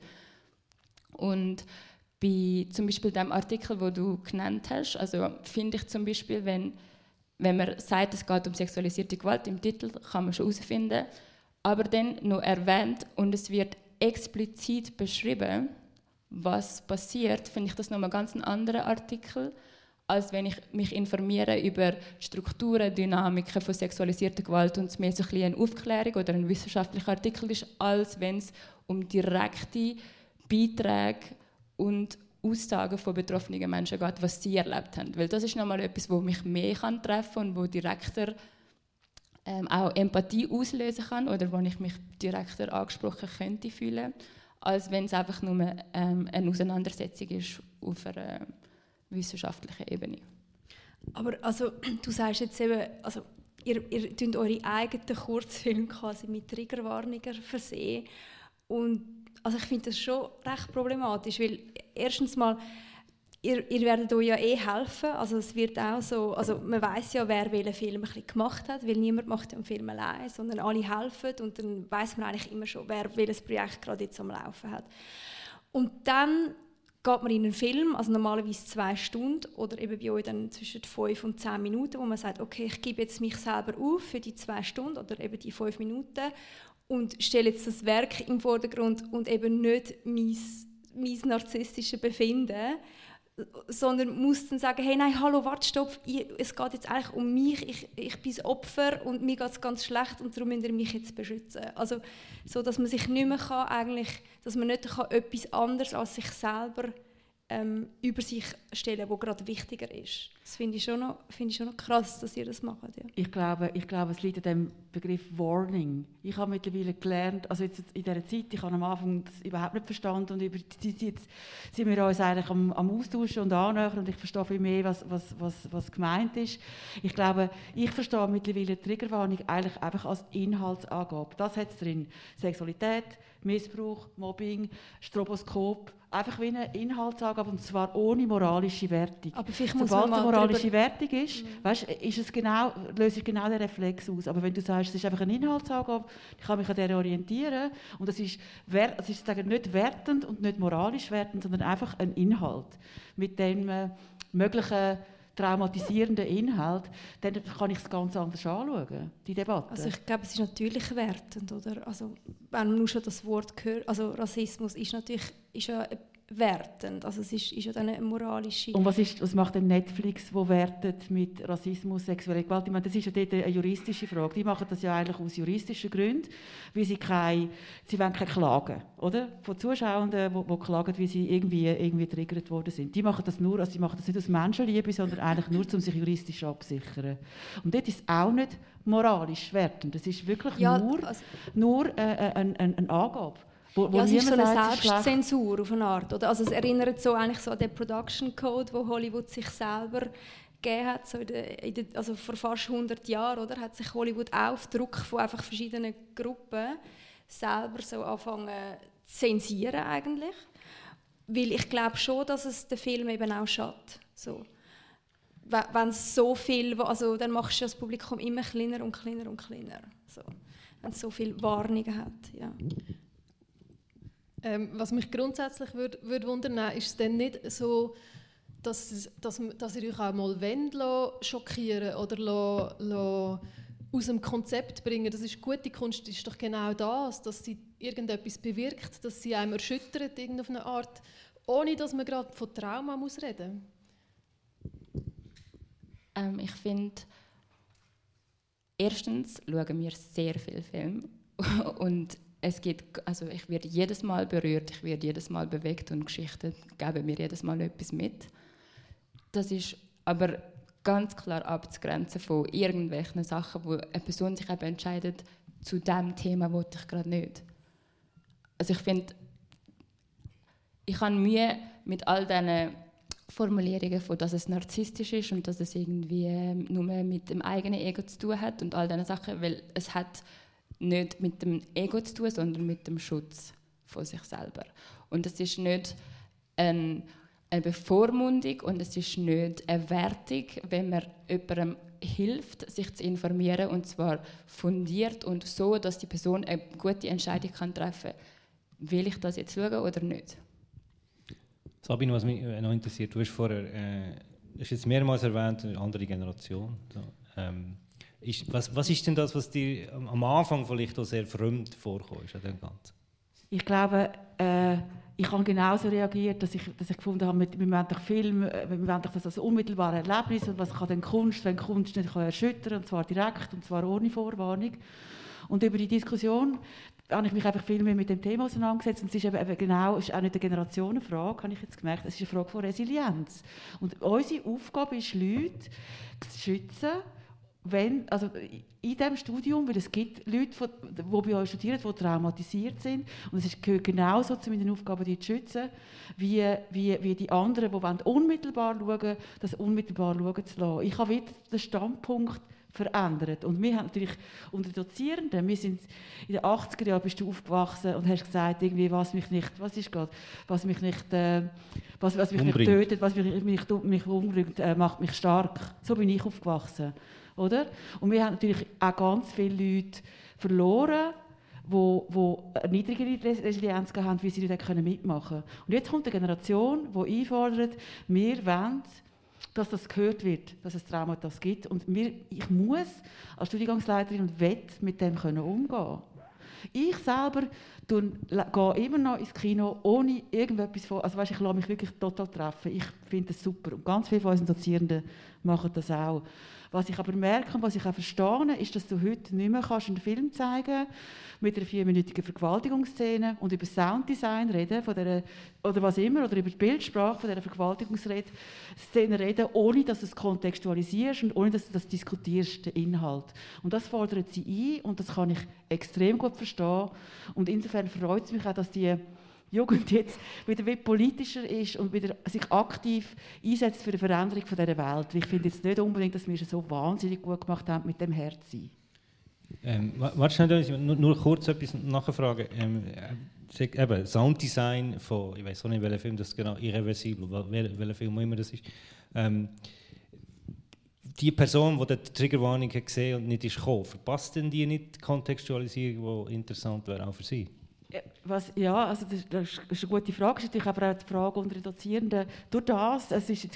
Und bei zum Beispiel dem Artikel, wo du genannt hast, also finde ich zum Beispiel, wenn, wenn man sagt, es geht um sexualisierte Gewalt, im Titel kann man schon herausfinden, aber dann noch erwähnt und es wird explizit beschrieben, was passiert, finde ich das nochmal ganz ein anderer Artikel, als wenn ich mich informiere über Strukturen, Dynamiken von sexualisierter Gewalt und es mehr so ein eine Aufklärung oder ein wissenschaftlicher Artikel ist, als wenn es um direkte Beiträge und Aussagen von betroffenen Menschen geht, was sie erlebt haben. Weil das ist nochmal etwas, wo mich mehr treffen kann und wo direkter ähm, auch Empathie auslösen kann oder wo ich mich direkter angesprochen könnte fühlen, als wenn es einfach nur ähm, eine Auseinandersetzung ist auf einer wissenschaftlichen Ebene. Aber also, du sagst jetzt eben, also, ihr, ihr tut eure eigenen Kurzfilme quasi mit Triggerwarnungen versehen. Und also ich finde das schon recht problematisch, weil erstens mal, ihr, ihr werdet euch ja eh helfen, also es wird auch so, also man weiß ja, wer welchen Film gemacht hat, weil niemand macht einen Film allein, sondern alle helfen und dann weiß man eigentlich immer schon, wer welches Projekt gerade jetzt am Laufen hat. Und dann geht man in einen Film, also normalerweise zwei Stunden oder eben bei euch dann zwischen fünf und zehn Minuten, wo man sagt, okay, ich gebe jetzt mich selber auf für die zwei Stunden oder eben die fünf Minuten und stelle jetzt das Werk im Vordergrund und eben nicht mein, mein narzisstisches Befinden, sondern muss dann sagen, hey, nein, hallo, warte, stopp, ich, es geht jetzt eigentlich um mich, ich, ich bin das Opfer und mir geht es ganz schlecht und darum müsst ihr mich jetzt beschützen. Also so, dass man sich nicht mehr kann, eigentlich, dass man nicht kann, etwas anderes als sich selber ähm, über sich stellen, wo gerade wichtiger ist. Das finde ich, schon noch, find ich schon noch krass, dass ihr das macht. Ja. Ich, glaube, ich glaube, es liegt an dem Begriff Warning. Ich habe mittlerweile gelernt, also jetzt in dieser Zeit, ich habe am Anfang das überhaupt nicht verstanden und über die Zeit jetzt sind wir uns eigentlich am, am Austauschen und annähern und ich verstehe viel mehr, was, was, was, was gemeint ist. Ich glaube, ich verstehe mittlerweile Triggerwarnung eigentlich einfach als Inhaltsangabe. Das hat es drin. Sexualität, Missbrauch, Mobbing, Stroboskop, einfach wie eine Inhaltsangabe und zwar ohne moralische Wertung. Aber Sobald eine moralische Wertung ist, mhm. weißt, ist es genau, löse ich genau den Reflex aus. Aber wenn du sagst, es ist einfach eine Inhaltsangabe, ich kann mich an der orientieren und das ist, es ist sagen, nicht wertend und nicht moralisch wertend, sondern einfach ein Inhalt, mit dem äh, möglichen traumatisierenden Inhalt, dann kann ich es ganz anders anschauen, die Debatte. Also ich glaube, es ist natürlich wertend, oder? Also wenn man nur schon das Wort hört, also Rassismus ist natürlich ist ja wertend. Also es ist, ist ja dann eine moralische... Und was, ist, was macht denn Netflix, wo wertet mit Rassismus, sexueller Gewalt? Ich meine, das ist ja dort eine juristische Frage. Die machen das ja eigentlich aus juristischen Gründen, weil sie keine, sie wollen keine Klagen, oder? Von Zuschauern, die, die klagen, wie sie irgendwie, irgendwie triggert worden sind. Die machen das nur, also sie machen das nicht aus Menschenliebe, sondern eigentlich nur, um sich juristisch abzusichern. Und dort ist es auch nicht moralisch wertend. Das ist wirklich ja, nur, also, nur äh, äh eine, eine, eine Angabe. Wo, wo ja, es ist so eine Selbstzensur auf eine Art. Oder? Also es erinnert so eigentlich so an den Production Code, wo Hollywood sich selber gegeben hat, so in der, in der, also vor fast 100 Jahren, oder, hat sich Hollywood auf Druck von einfach verschiedenen Gruppen selber so anfangen zu zensieren eigentlich. Weil ich glaube schon, dass es den Film eben auch schadet. So. Wenn es so viel, also dann machst du das Publikum immer kleiner und kleiner und kleiner. So. Wenn es so viele Warnungen hat, ja. Ähm, was mich grundsätzlich würde würd wundern, ist es denn nicht so, dass, dass, dass ihr euch auch mal wollt, schockieren oder lassen, lassen aus dem Konzept bringen. Das ist gute Kunst, ist doch genau das, dass sie irgendetwas bewirkt, dass sie einem erschüttert auf eine Art, ohne dass man gerade von Trauma muss reden. Ähm, ich finde, erstens schauen wir sehr viele Filme und es geht, also ich werde jedes Mal berührt, ich werde jedes Mal bewegt und Geschichten geben mir jedes Mal etwas mit. Das ist aber ganz klar abzugrenzen von irgendwelchen Sachen, wo eine Person sich eben entscheidet, zu dem Thema wollte ich gerade nicht. Also ich finde, ich habe Mühe mit all diesen Formulierungen von, dass es narzisstisch ist und dass es irgendwie ähm, nur mit dem eigenen Ego zu tun hat und all diese Sachen, weil es hat nicht mit dem Ego zu tun, sondern mit dem Schutz von sich selber. Und es ist nicht ein, eine Bevormundung und es ist nicht eine Wertung, wenn man jemandem hilft, sich zu informieren und zwar fundiert und so, dass die Person eine gute Entscheidung kann treffen kann. Will ich das jetzt schauen oder nicht? Sabine, was mich noch interessiert, du hast vorher, äh, hast jetzt mehrmals erwähnt, eine andere Generation. So, ähm, ist, was, was ist denn das, was dir am Anfang vielleicht auch sehr fremd vorkommt an? Ich glaube, äh, ich habe genauso reagiert, dass ich, dass ich gefunden habe, wir, wir wollen doch Film, äh, wir wollen doch das als unmittelbare Erlebnis und was kann denn Kunst, wenn Kunst nicht kann erschüttern und zwar direkt und zwar ohne Vorwarnung. Und über die Diskussion habe ich mich einfach viel mehr mit dem Thema auseinandergesetzt. Und es ist eben, genau, es ist auch nicht eine Generationenfrage, habe ich jetzt gemerkt, es ist eine Frage von Resilienz. Und unsere Aufgabe ist, Leute zu schützen wenn, also in diesem Studium, weil es gibt Leute, die bei euch studieren, die traumatisiert sind und es gehört genauso zu meinen Aufgaben, die zu schützen, wie, wie, wie die anderen, die wollen unmittelbar schauen das unmittelbar schauen zu lassen. Ich habe wieder den Standpunkt verändert. Und wir haben natürlich unter Dozierenden, wir sind in den 80er Jahren bist du aufgewachsen und hast gesagt, irgendwie, was mich nicht, was ist gerade, was mich nicht, äh, was, was mich nicht tötet, was mich, mich, mich umbringt, äh, macht mich stark. So bin ich aufgewachsen oder? Und wir haben natürlich auch ganz viele Leute verloren, die, die eine niedrigere Resilienz haben, wie sie nicht mitmachen können. Und jetzt kommt eine Generation, die einfordert, wir wollen, dass das gehört wird, dass es Trauma das gibt. Und wir, ich muss als Studiengangsleiterin und will mit dem können umgehen. Ich selber gehe immer noch ins Kino, ohne irgendetwas von... Also weißt, ich lasse mich wirklich total treffen. Ich finde das super. Und ganz viele von unseren Dozierenden machen das auch. Was ich aber merke und was ich auch verstehe, ist, dass du heute nicht mehr kannst einen Film zeigen mit einer vierminütigen Vergewaltigungsszene und über Sounddesign reden von der, oder was immer, oder über die Bildsprache von dieser Vergewaltigungsszene reden, ohne dass du es kontextualisierst und ohne dass du das diskutierst, den Inhalt. Und das fordert sie ein und das kann ich extrem gut verstehen. Und insofern freut es mich auch, dass die Jugend jetzt wieder politischer ist und wieder sich aktiv einsetzt für die Veränderung von dieser Welt. Ich finde jetzt nicht unbedingt, dass wir es so wahnsinnig gut gemacht haben mit dem Herzen. Ähm, warte schnell, nur, nur kurz etwas nachfragen. Ähm, äh, eben, Sounddesign von, ich weiß auch nicht, welcher Film das genau, irreversibel, wel, welcher Film auch immer das ist. Ähm, die Person, die die Triggerwarnung gesehen und nicht ist gekommen, verpasst denn die nicht die Kontextualisierung, die interessant wäre auch für sie? Was, ja, also das, das, ist eine gute Frage. Das ist natürlich aber auch die Frage unter den Dozierenden. Durch das, es ist,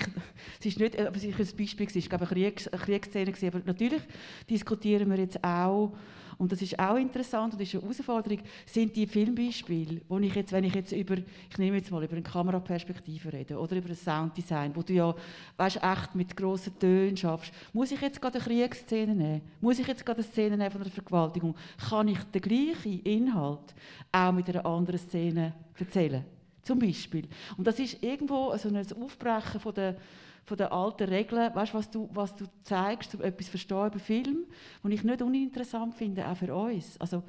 es ist nicht, aber es ist ein Beispiel, es war eine Kriegsszene, aber natürlich diskutieren wir jetzt auch und das ist auch interessant und ist eine Herausforderung, sind die Filmbeispiele, wo ich jetzt, wenn ich jetzt über, ich nehme jetzt mal über eine Kameraperspektive rede oder über ein Sounddesign, wo du ja, weißt, echt mit grossen Tönen schaffst, muss ich jetzt gerade eine Kriegsszene nehmen? Muss ich jetzt gerade eine Szene nehmen von einer Vergewaltigung? Kann ich den gleichen Inhalt auch mit einer anderen Szene erzählen? Zum Beispiel. Und das ist irgendwo so ein Aufbrechen von der von den alten Regeln, weißt, was, du, was du zeigst, etwas verstehen über Film, was ich nicht uninteressant finde, auch für uns. Also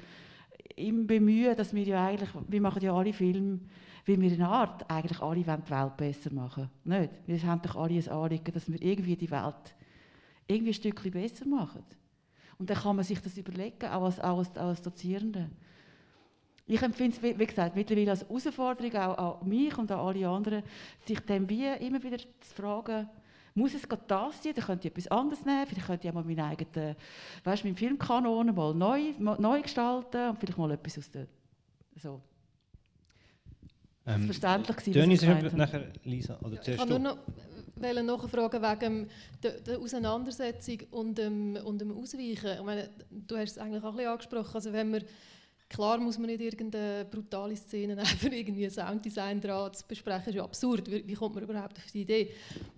im Bemühen, dass wir ja eigentlich, wir machen ja alle Filme, wie wir in Art eigentlich alle die Welt besser machen Nicht? Wir haben doch alle ein Anliegen, dass wir irgendwie die Welt irgendwie ein Stückchen besser machen. Und dann kann man sich das überlegen, auch als, auch als, auch als Dozierende. Ich empfinde es, wie gesagt, mittlerweile als Herausforderung auch an mich und an alle anderen, sich dem wie immer wieder zu fragen, muss es gerade das sein? Dann könnte ich etwas anderes nehmen. Vielleicht könnte ich auch mal meinen eigenen, weißt, meinen Filmkanon mal neu, neu gestalten und vielleicht mal etwas aus der, so. Ähm, verständlich gewesen, was ich nachher, Lisa, oder ich kann nur noch nachfragen wegen der, der Auseinandersetzung und dem, und dem Ausweichen. Ich meine, du hast es eigentlich auch ein bisschen angesprochen. Also wenn wir Klar muss man nicht irgendeine brutale Szene für irgendwie Sounddesign dran zu besprechen. Das ist ja absurd. Wie, kommt man überhaupt auf die Idee?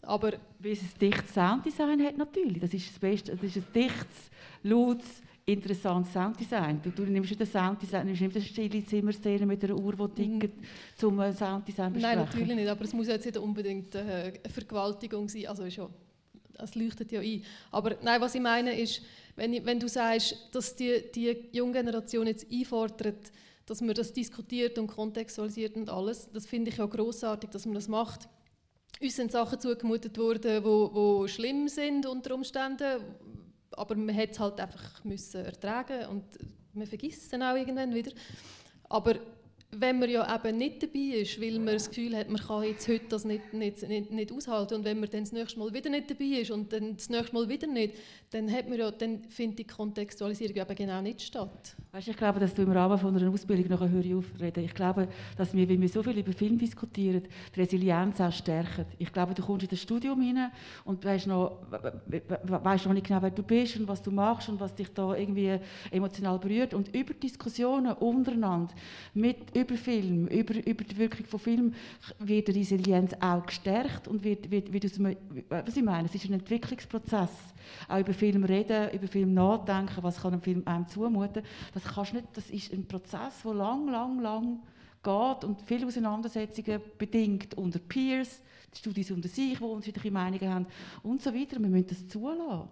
Aber weil es ein dichtes Sounddesign hat, natürlich. Das ist das Beste. Das ist ein dichtes, lautes, interessantes Sounddesign. Du, du nimmst nicht ein Sounddesign, du nimmst nicht eine stille Zimmerszene mit einer Uhr, die tickt, mm. zum Sounddesign besprechen. Nein, natürlich nicht. Aber es muss jetzt nicht unbedingt äh, eine Vergewaltigung sein. Also schon, das leuchtet ja ein. Aber nein, was ich meine ist, wenn, wenn du sagst, dass die, die junge Generation jetzt einfordert, dass man das diskutiert und kontextualisiert und alles, das finde ich ja großartig, dass man das macht. Uns sind Sachen zugemutet worden, wo, wo schlimm sind unter Umständen, aber man hätte es halt einfach müssen ertragen und man vergisst es dann auch irgendwann wieder. Aber wenn man ja eben nicht dabei ist, weil man das Gefühl hat, man kann jetzt heute das nicht, nicht, nicht, nicht aushalten und wenn man dann das nächste Mal wieder nicht dabei ist und dann das nächste Mal wieder nicht, dann, hat man ja, dann findet die Kontextualisierung eben genau nicht statt. Weißt, ich glaube, dass du im Rahmen von einer Ausbildung noch höre aufreden. Ich glaube, dass wir, wenn wir so viel über Film diskutieren, die Resilienz auch stärken. Ich glaube, du kommst in das Studium hinein und weißt noch, weißt noch nicht genau, wer du bist und was du machst und was dich da irgendwie emotional berührt. Und über Diskussionen untereinander, mit, über Film, über, über die Wirkung von Film, wird die Resilienz auch gestärkt und wird, wird, wird aus was ich meine, es ist ein Entwicklungsprozess. Auch über Film reden, über Film nachdenken, was kann ein Film einem zumuten. Das kannst nicht, das ist ein Prozess, der lang, lang, lang geht und viele Auseinandersetzungen bedingt unter Peers, die Studien unter sich, die unterschiedliche Meinungen haben und so weiter. Wir müssen das zulassen.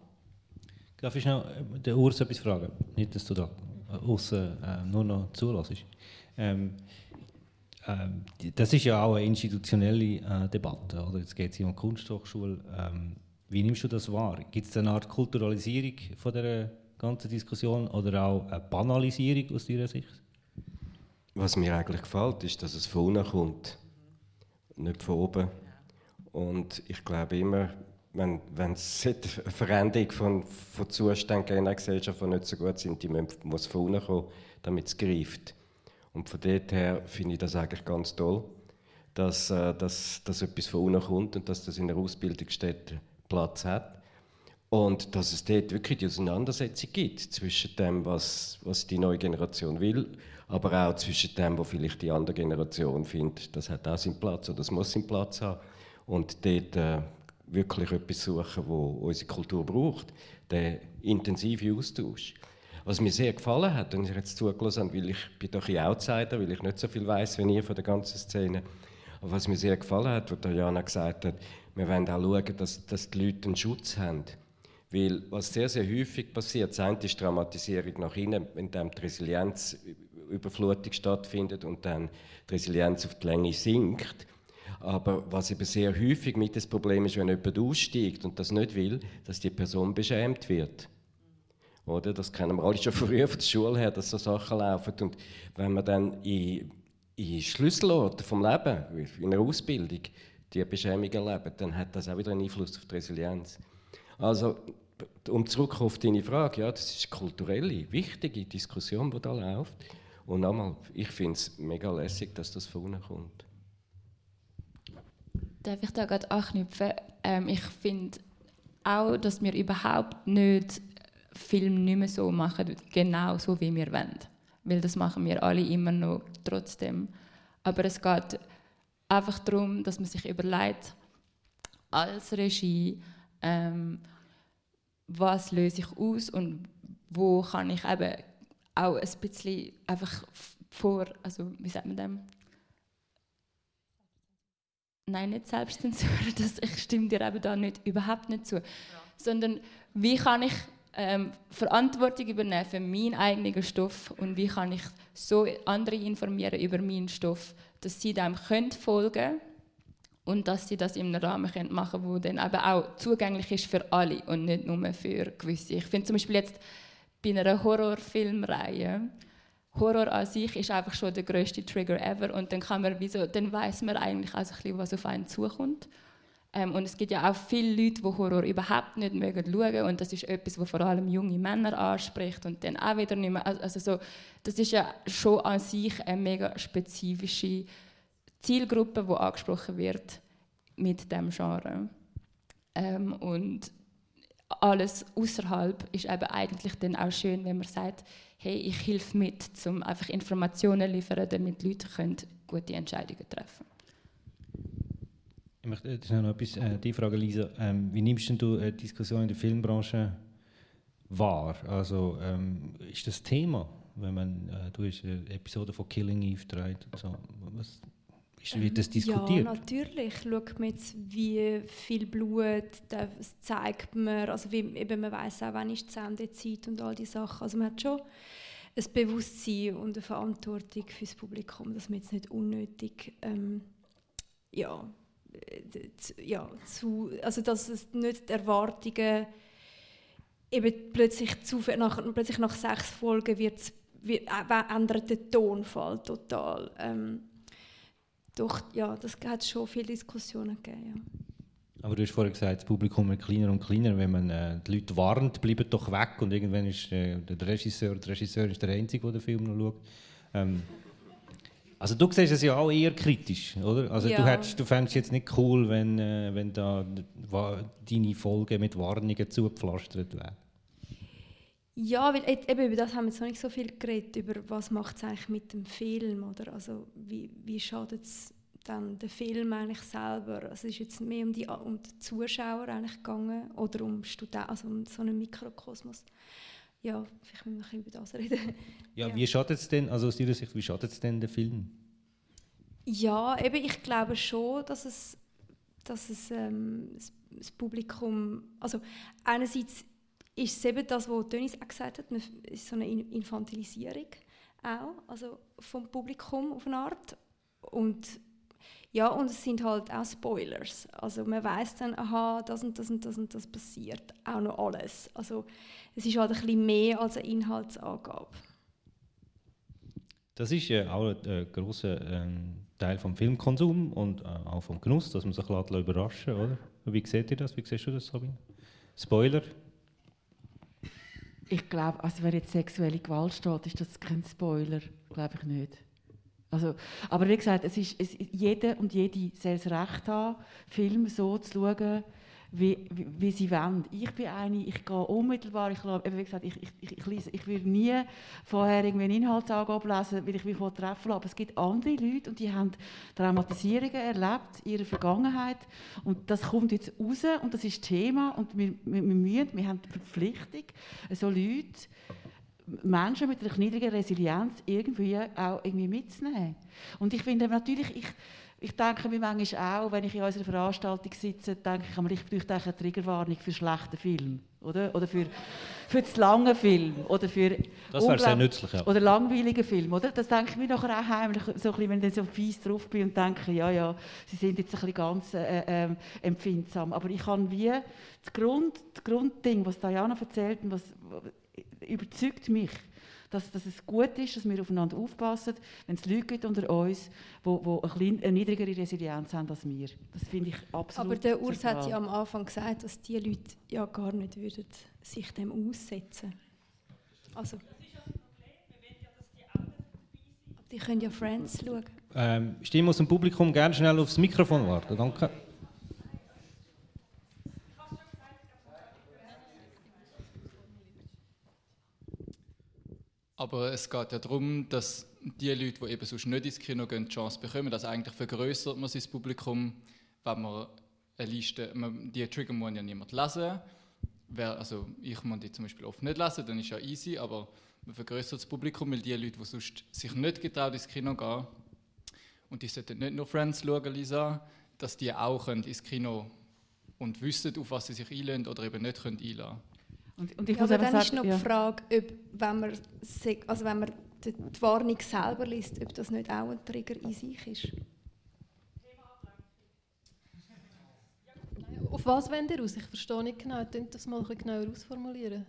Darf ich noch äh, den Urs etwas fragen? Nicht, dass du da außen äh, nur noch zulässt. Ähm, ähm, das ist ja auch eine institutionelle äh, Debatte. Oder? Jetzt geht es um die Kunsthochschule. Ähm, wie nimmst du das wahr? Gibt es eine Art Kulturalisierung von der ganzen Diskussion oder auch eine Banalisierung aus deiner Sicht? Was mir eigentlich gefällt, ist, dass es von unten kommt, nicht von oben. Und ich glaube immer, wenn, wenn es eine Veränderung von, von Zuständen in einer Gesellschaft, die nicht so gut sind, die muss von unten kommen, damit es greift. Und von dort her finde ich das eigentlich ganz toll, dass, äh, dass, dass etwas von unten kommt und dass das in der Ausbildungsstätte Platz hat. Und dass es dort wirklich die Auseinandersetzung gibt zwischen dem, was, was die neue Generation will, aber auch zwischen dem, was vielleicht die andere Generation findet, das hat auch seinen Platz oder das muss seinen Platz haben. Und dort äh, wirklich etwas suchen, wo unsere Kultur braucht, der intensive Austausch. Was mir sehr gefallen hat, und ich jetzt zugelassen habe, weil ich bin doch ein Outsider, weil ich nicht so viel weiß wie ihr von der ganzen Szene, aber was mir sehr gefallen hat, was Jana gesagt hat, wir wollen auch schauen, dass, dass die Leute einen Schutz haben. Weil was sehr, sehr häufig passiert, das eine ist Dramatisierung nach innen, dann die Resilienzüberflutung stattfindet und dann die Resilienz auf die Länge sinkt. Aber was eben sehr häufig mit das Problem ist, wenn jemand aussteigt und das nicht will, dass die Person beschämt wird. Oder? Das kennen wir alle schon früher von der Schule her, dass so Sachen laufen. Und wenn man dann in, in Schlüsselorten vom Leben, in einer Ausbildung, die Beschämung erleben, dann hat das auch wieder einen Einfluss auf die Resilienz. Also, um zurück auf deine Frage, ja, das ist eine kulturelle, wichtige Diskussion, die da läuft. Und nochmal, ich finde es mega lässig, dass das von unten kommt. Darf ich da gerade anknüpfen? Ähm, ich finde auch, dass wir überhaupt nicht Film nicht mehr so machen, genau so wie wir wollen. Weil das machen wir alle immer noch trotzdem. Aber es geht einfach darum, dass man sich überlegt, als Regie, ähm, was löse ich aus und wo kann ich eben auch ein bisschen einfach vor, also wie sagt man dem? Nein, nicht Selbstzensur, das, ich stimme dir eben da nicht, überhaupt nicht zu. Ja. Sondern wie kann ich ähm, Verantwortung übernehmen für meinen eigenen Stoff und wie kann ich so andere informieren über meinen Stoff, dass sie dem können folgen und dass sie das einem Rahmen machen können, der dann eben auch zugänglich ist für alle und nicht nur für gewisse. Ich finde zum Beispiel jetzt bei einer Horrorfilmreihe, Horror an sich ist einfach schon der größte Trigger ever und dann kann man, wieso, dann weiß man eigentlich also ein bisschen, was auf einen zukommt. Ähm, und es gibt ja auch viele Leute, die Horror überhaupt nicht mögen schauen. Und das ist etwas, was vor allem junge Männer anspricht und dann auch wieder nicht mehr, also so, das ist ja schon an sich eine mega spezifische Zielgruppe, die angesprochen wird mit dem Genre. Ähm, und alles außerhalb ist eben eigentlich dann auch schön, wenn man sagt, hey, ich helfe mit, um einfach Informationen zu liefern, damit Leute können gute Entscheidungen treffen ich möchte das ist noch etwas, äh, die Frage, Lisa. Ähm, wie nimmst du äh, Diskussion in der Filmbranche wahr? Also ähm, ist das Thema, wenn man, äh, du hast eine Episode von Killing Eve dreht so, was, ist, wird das diskutiert? Ja, natürlich. Schaut man jetzt, wie viel Blut das zeigt man, also wie, eben man weiß auch, wann ist die Sendezeit und all die Sachen. Also man hat schon ein Bewusstsein und eine Verantwortung für das Publikum, dass man jetzt nicht unnötig ähm, ja, ja, zu, also dass es nicht die Erwartungen eben plötzlich, zu, nach, plötzlich nach sechs Folgen wird, wird, äh, ändert der Tonfall total. Ähm, doch, ja, das hat schon viele Diskussionen gegeben. Ja. Aber du hast vorhin gesagt, das Publikum wird kleiner und kleiner. Wenn man äh, die Leute warnt, bleiben doch weg und irgendwann ist äh, der Regisseur, der Regisseur ist der Einzige, der den Film noch schaut. Ähm, also du siehst es ja auch eher kritisch, oder? Also ja. du, hättest, du fändest jetzt nicht cool, wenn, äh, wenn da deine Folgen mit Warnungen zugepflastert wären. Ja, weil eben über das haben wir jetzt noch nicht so viel geredet, über was macht es eigentlich mit dem Film, oder? Also wie, wie schadet es dann den Film eigentlich selber? Also es ist jetzt mehr um die, um die Zuschauer eigentlich gegangen oder um Studenten, also um so einen Mikrokosmos ja, vielleicht müssen wir über das reden. Ja, ja. wie schadet es denn, also aus Ihrer Sicht, wie schadet es denn der Film? Ja, eben, ich glaube schon, dass es, dass es ähm, das, das Publikum, also einerseits ist es eben das, was Dennis auch gesagt hat, ist so eine Infantilisierung auch, also vom Publikum auf eine Art. Und ja, und es sind halt auch Spoilers. Also man weiß dann, aha, das und das und das und das passiert. Auch noch alles. Also es ist halt ein bisschen mehr als eine Inhaltsangabe. Das ist ja auch ein äh, großer ähm, Teil vom Filmkonsum und äh, auch vom Genuss, dass man sich überraschen lässt, oder? Wie seht ihr das? Wie siehst du das, Sabine? Spoiler? Ich glaube, also wenn jetzt sexuelle Gewalt steht, ist das kein Spoiler. Glaube ich nicht. Also, aber wie gesagt, es ist, es, jeder und jede soll das Recht haben, Filme so zu schauen, wie, wie, wie, sie wollen. Ich bin eine, ich gehe unmittelbar, ich, wie gesagt, ich, ich, ich, lese, ich will nie vorher irgendwie eine Inhaltsangabe lesen, weil ich mich treffen will, aber es gibt andere Leute und die haben Traumatisierungen erlebt in ihrer Vergangenheit und das kommt jetzt raus und das ist Thema und wir, wir, wir müssen, wir haben die Verpflichtung, so Leute Menschen mit einer niedrigen Resilienz irgendwie auch irgendwie mitzunehmen. Und ich finde natürlich, ich, ich denke mir manchmal auch, wenn ich in unserer Veranstaltung sitze, denke ich, ich bräuchte eine Triggerwarnung für schlechte Filme. Oder, oder für, für zu lange Film. Oder für das wäre sehr nützlich. Ja. Oder langweilige Film. Oder? Das denke ich mir nachher auch heimlich, so ein bisschen, wenn ich so fies drauf bin und denke, ja, ja, sie sind jetzt ein bisschen ganz äh, äh, empfindsam. Aber ich kann wie das, Grund, das Grundding, was Diana erzählt, was, überzeugt mich, dass, dass, es gut ist, dass wir aufeinander aufpassen, wenn es Leute gibt unter uns, die, die eine, eine niedrigere Resilienz haben als wir. Das finde ich absolut Aber der Urs hat ja am Anfang gesagt, dass die Leute ja gar nicht würden sich dem aussetzen Also. Die können ja Friends schauen. Ähm, Stimme aus dem Publikum gerne schnell aufs Mikrofon warten. Danke. Aber es geht ja darum, dass die Leute, die eben sonst nicht ins Kino gehen, die Chance bekommen. Also eigentlich vergrößert man sein Publikum, wenn man eine Liste, man, die Trigger muss ja niemand lesen. Wer, also ich muss die zum Beispiel oft nicht lesen, dann ist ja easy, aber man vergrößert das Publikum, weil die Leute, die sonst sich nicht getraut ins Kino gehen, und die sollten nicht nur Friends schauen, Lisa, dass die auch ins Kino und wissen, auf was sie sich einlösen oder eben nicht können einladen und, und ich ja, muss aber dann sagen, ist noch ja. die Frage, ob, wenn man, also wenn man die, die Warnung selber liest, ob das nicht auch ein Trigger in sich ist. Auf was wendet ihr aus? Ich verstehe nicht genau. Könnt das mal ein bisschen genauer ausformulieren?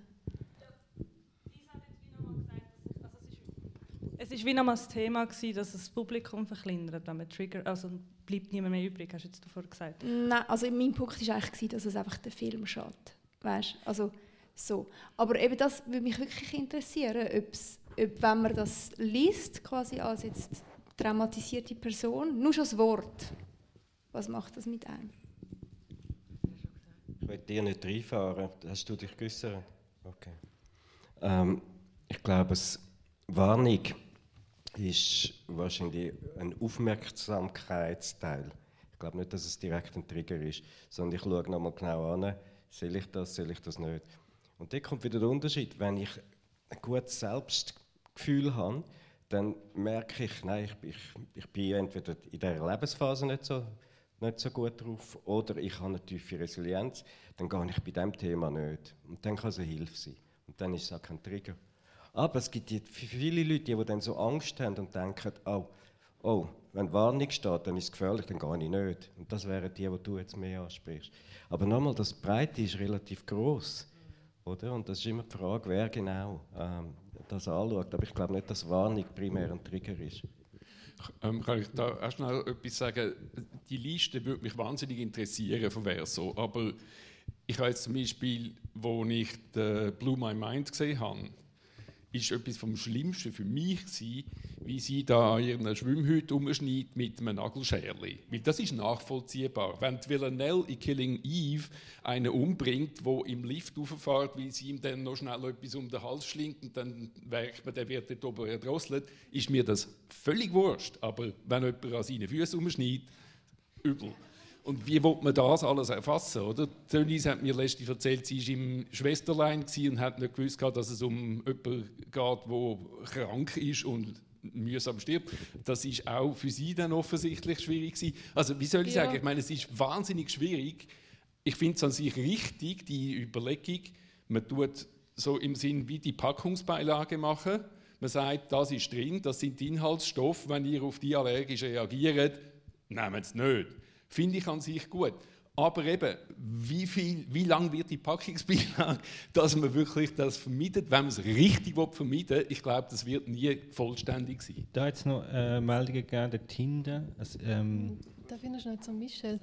Es war wie nochmal das Thema, dass das Publikum verkleinert, wenn man Trigger, also bleibt niemand mehr übrig, hast du jetzt davor gesagt? Nein, also mein Punkt war eigentlich, dass es einfach den Film schadet. Weißt? Also so. Aber eben das würde mich wirklich interessieren, ob, wenn man das liest, quasi als jetzt traumatisierte Person, nur schon das Wort, was macht das mit einem? Ich will dir nicht reinfahren. Hast du dich geäußert? Okay. Ähm, ich glaube, es Warnung ist wahrscheinlich ein Aufmerksamkeitsteil. Ich glaube nicht, dass es direkt ein Trigger ist, sondern ich schaue nochmal genau an, soll ich das, soll ich das nicht. Und da kommt wieder der Unterschied. Wenn ich ein gutes Selbstgefühl habe, dann merke ich, nein, ich, ich, ich bin entweder in dieser Lebensphase nicht so, nicht so gut drauf oder ich habe eine tiefe Resilienz, dann gehe ich bei diesem Thema nicht. Und dann kann es eine Hilfe sein. Und dann ist es auch kein Trigger. Aber es gibt viele Leute, die dann so Angst haben und denken, oh, oh, wenn Warnung steht, dann ist es gefährlich, dann gehe ich nicht. Und das wären die, die du jetzt mehr ansprichst. Aber nochmal, das Breite ist relativ groß. Oder? Und das ist immer die Frage, wer genau ähm, das anschaut. Aber ich glaube nicht, dass Warnung primär ein Trigger ist. Ähm, kann ich da auch schnell etwas sagen? Die Liste würde mich wahnsinnig interessieren von Verso, aber ich habe jetzt zum Beispiel, wo ich Blue My Mind gesehen habe, ist etwas vom Schlimmsten für mich gewesen, wie sie da ihren Schwimmhüte umschneidet mit einem Nagelscherli. Weil das ist nachvollziehbar. Wenn die Villanelle in Killing Eve einen umbringt, wo im Lift rauffährt, weil sie ihm dann noch schnell etwas um den Hals schlingt und dann merkt man, der wird dort oben erdrosselt, ist mir das völlig wurscht. Aber wenn jemand an seinen Füßen umschneidet, übel. Und wie will man das alles erfassen? Oder? Denise hat mir letztens erzählt, sie war im Schwesterlein und hat nicht gewusst, dass es um jemanden geht, der krank ist und mühsam stirbt. Das ist auch für sie dann offensichtlich schwierig gewesen. Also wie soll ich ja. sagen? Ich meine, es ist wahnsinnig schwierig. Ich finde es an sich richtig, die Überlegung, Man tut so im Sinn wie die Packungsbeilage machen. Man sagt, das ist drin, das sind Inhaltsstoffe. Wenn ihr auf die allergisch reagiert, nehmt es nicht. Finde ich an sich gut. Aber eben, wie, viel, wie lang wird die Packungsbeilage, dass man wirklich das vermeidet, wenn man es richtig vermeiden will, ich glaube, das wird nie vollständig sein. Da hat es noch äh, Meldungen gegeben, der Tinde. Also, ähm da findest du nicht so, Michel.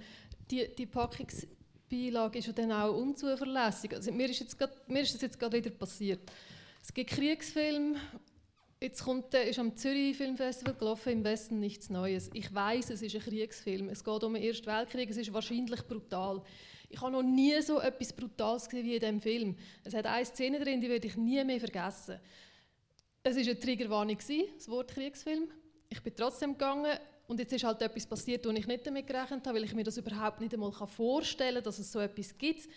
Die, die Packungsbeilage ist ja dann auch unzuverlässig. Also mir, ist jetzt grad, mir ist das jetzt gerade wieder passiert. Es gibt Kriegsfilme, Jetzt kommt, ist am Zürich Filmfestival gelaufen, im Westen nichts Neues. Ich weiß, es ist ein Kriegsfilm. Es geht um den Ersten Weltkrieg, es ist wahrscheinlich brutal. Ich habe noch nie so etwas Brutales gesehen wie in diesem Film. Es hat eine Szene drin, die werde ich nie mehr vergessen. Es war eine Triggerwarnung, das Wort Kriegsfilm. Ich bin trotzdem gegangen und jetzt ist halt etwas passiert, wo ich nicht damit gerechnet habe, weil ich mir das überhaupt nicht einmal vorstellen kann, dass es so etwas gibt.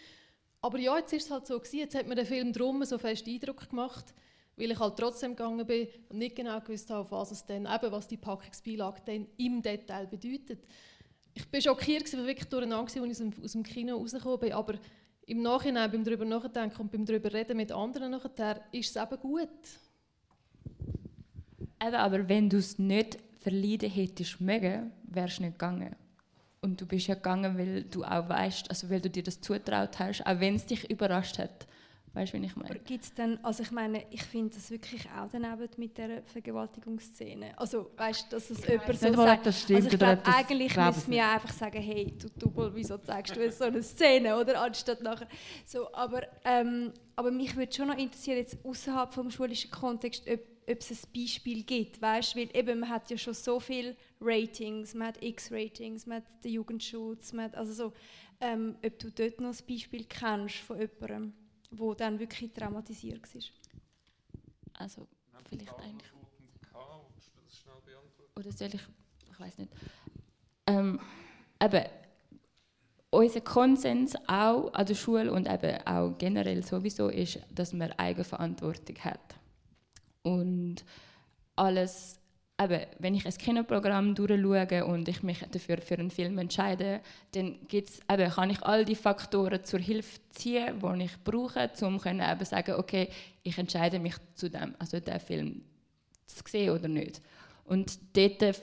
Aber ja, jetzt ist es halt so gewesen. Jetzt hat mir der Film drum so fest Eindruck gemacht weil ich halt trotzdem gegangen bin und nicht genau gewusst habe, was es denn, eben was die Packungsbeilage denn im Detail bedeutet. Ich bin schockiert, weil wirklich durcheinander war, als ich aus dem Kino rausgekommen bin, aber im Nachhinein, beim darüber nachdenken und beim darüber reden mit anderen nachher, ist es eben gut. Eben, aber wenn du es nicht verleiden hättest mögen, wärst du nicht gegangen. Und du bist ja gegangen, weil du auch weißt, also weil du dir das zutraut hast, auch wenn es dich überrascht hat. Weißt du, wie ich meine? Gibt es denn, also ich meine, ich finde das wirklich auch daneben mit der Vergewaltigungsszene. Also weißt du, dass es jemand so sagt. Das stimmt, also ich glaube, eigentlich müssen wir einfach sagen, hey, du Double, wieso zeigst du jetzt so eine Szene, oder? Anstatt nachher. So, aber, ähm, aber mich würde schon noch interessieren, jetzt außerhalb vom schulischen Kontext, ob, ob es ein Beispiel gibt, weißt? Weil eben, man hat ja schon so viele Ratings, man hat X-Ratings, man hat den Jugendschutz, man hat, also so, ähm, ob du dort noch ein Beispiel kennst von jemandem wo dann wirklich traumatisiert war? Also vielleicht eigentlich. Oder soll ich, ich weiß nicht. Ähm, eben, unser Konsens auch an der Schule und eben auch generell sowieso ist, dass man Eigenverantwortung hat. Und alles eben, wenn ich ein Kinoprogramm durchschaue und ich mich dafür für einen Film entscheide, dann gibt's, eben, kann ich all die Faktoren zur Hilfe ziehen, die ich brauche, um zu sagen, okay, ich entscheide mich zu dem, also den Film zu sehen oder nicht. Und dort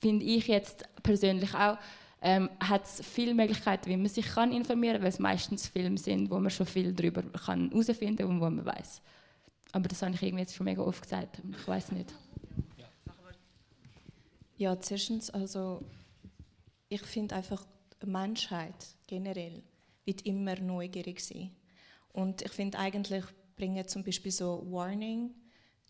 finde ich jetzt persönlich auch, ähm, hat es viele Möglichkeiten, wie man sich kann informieren kann, weil es meistens Filme sind, wo man schon viel darüber herausfinden kann und wo man weiß. Aber das habe ich irgendwie jetzt schon mega oft gesagt. Ich weiß nicht. Ja, zuerstens, also ich finde einfach, die Menschheit generell wird immer neugierig sein. Und ich finde eigentlich bringen zum Beispiel so Warning,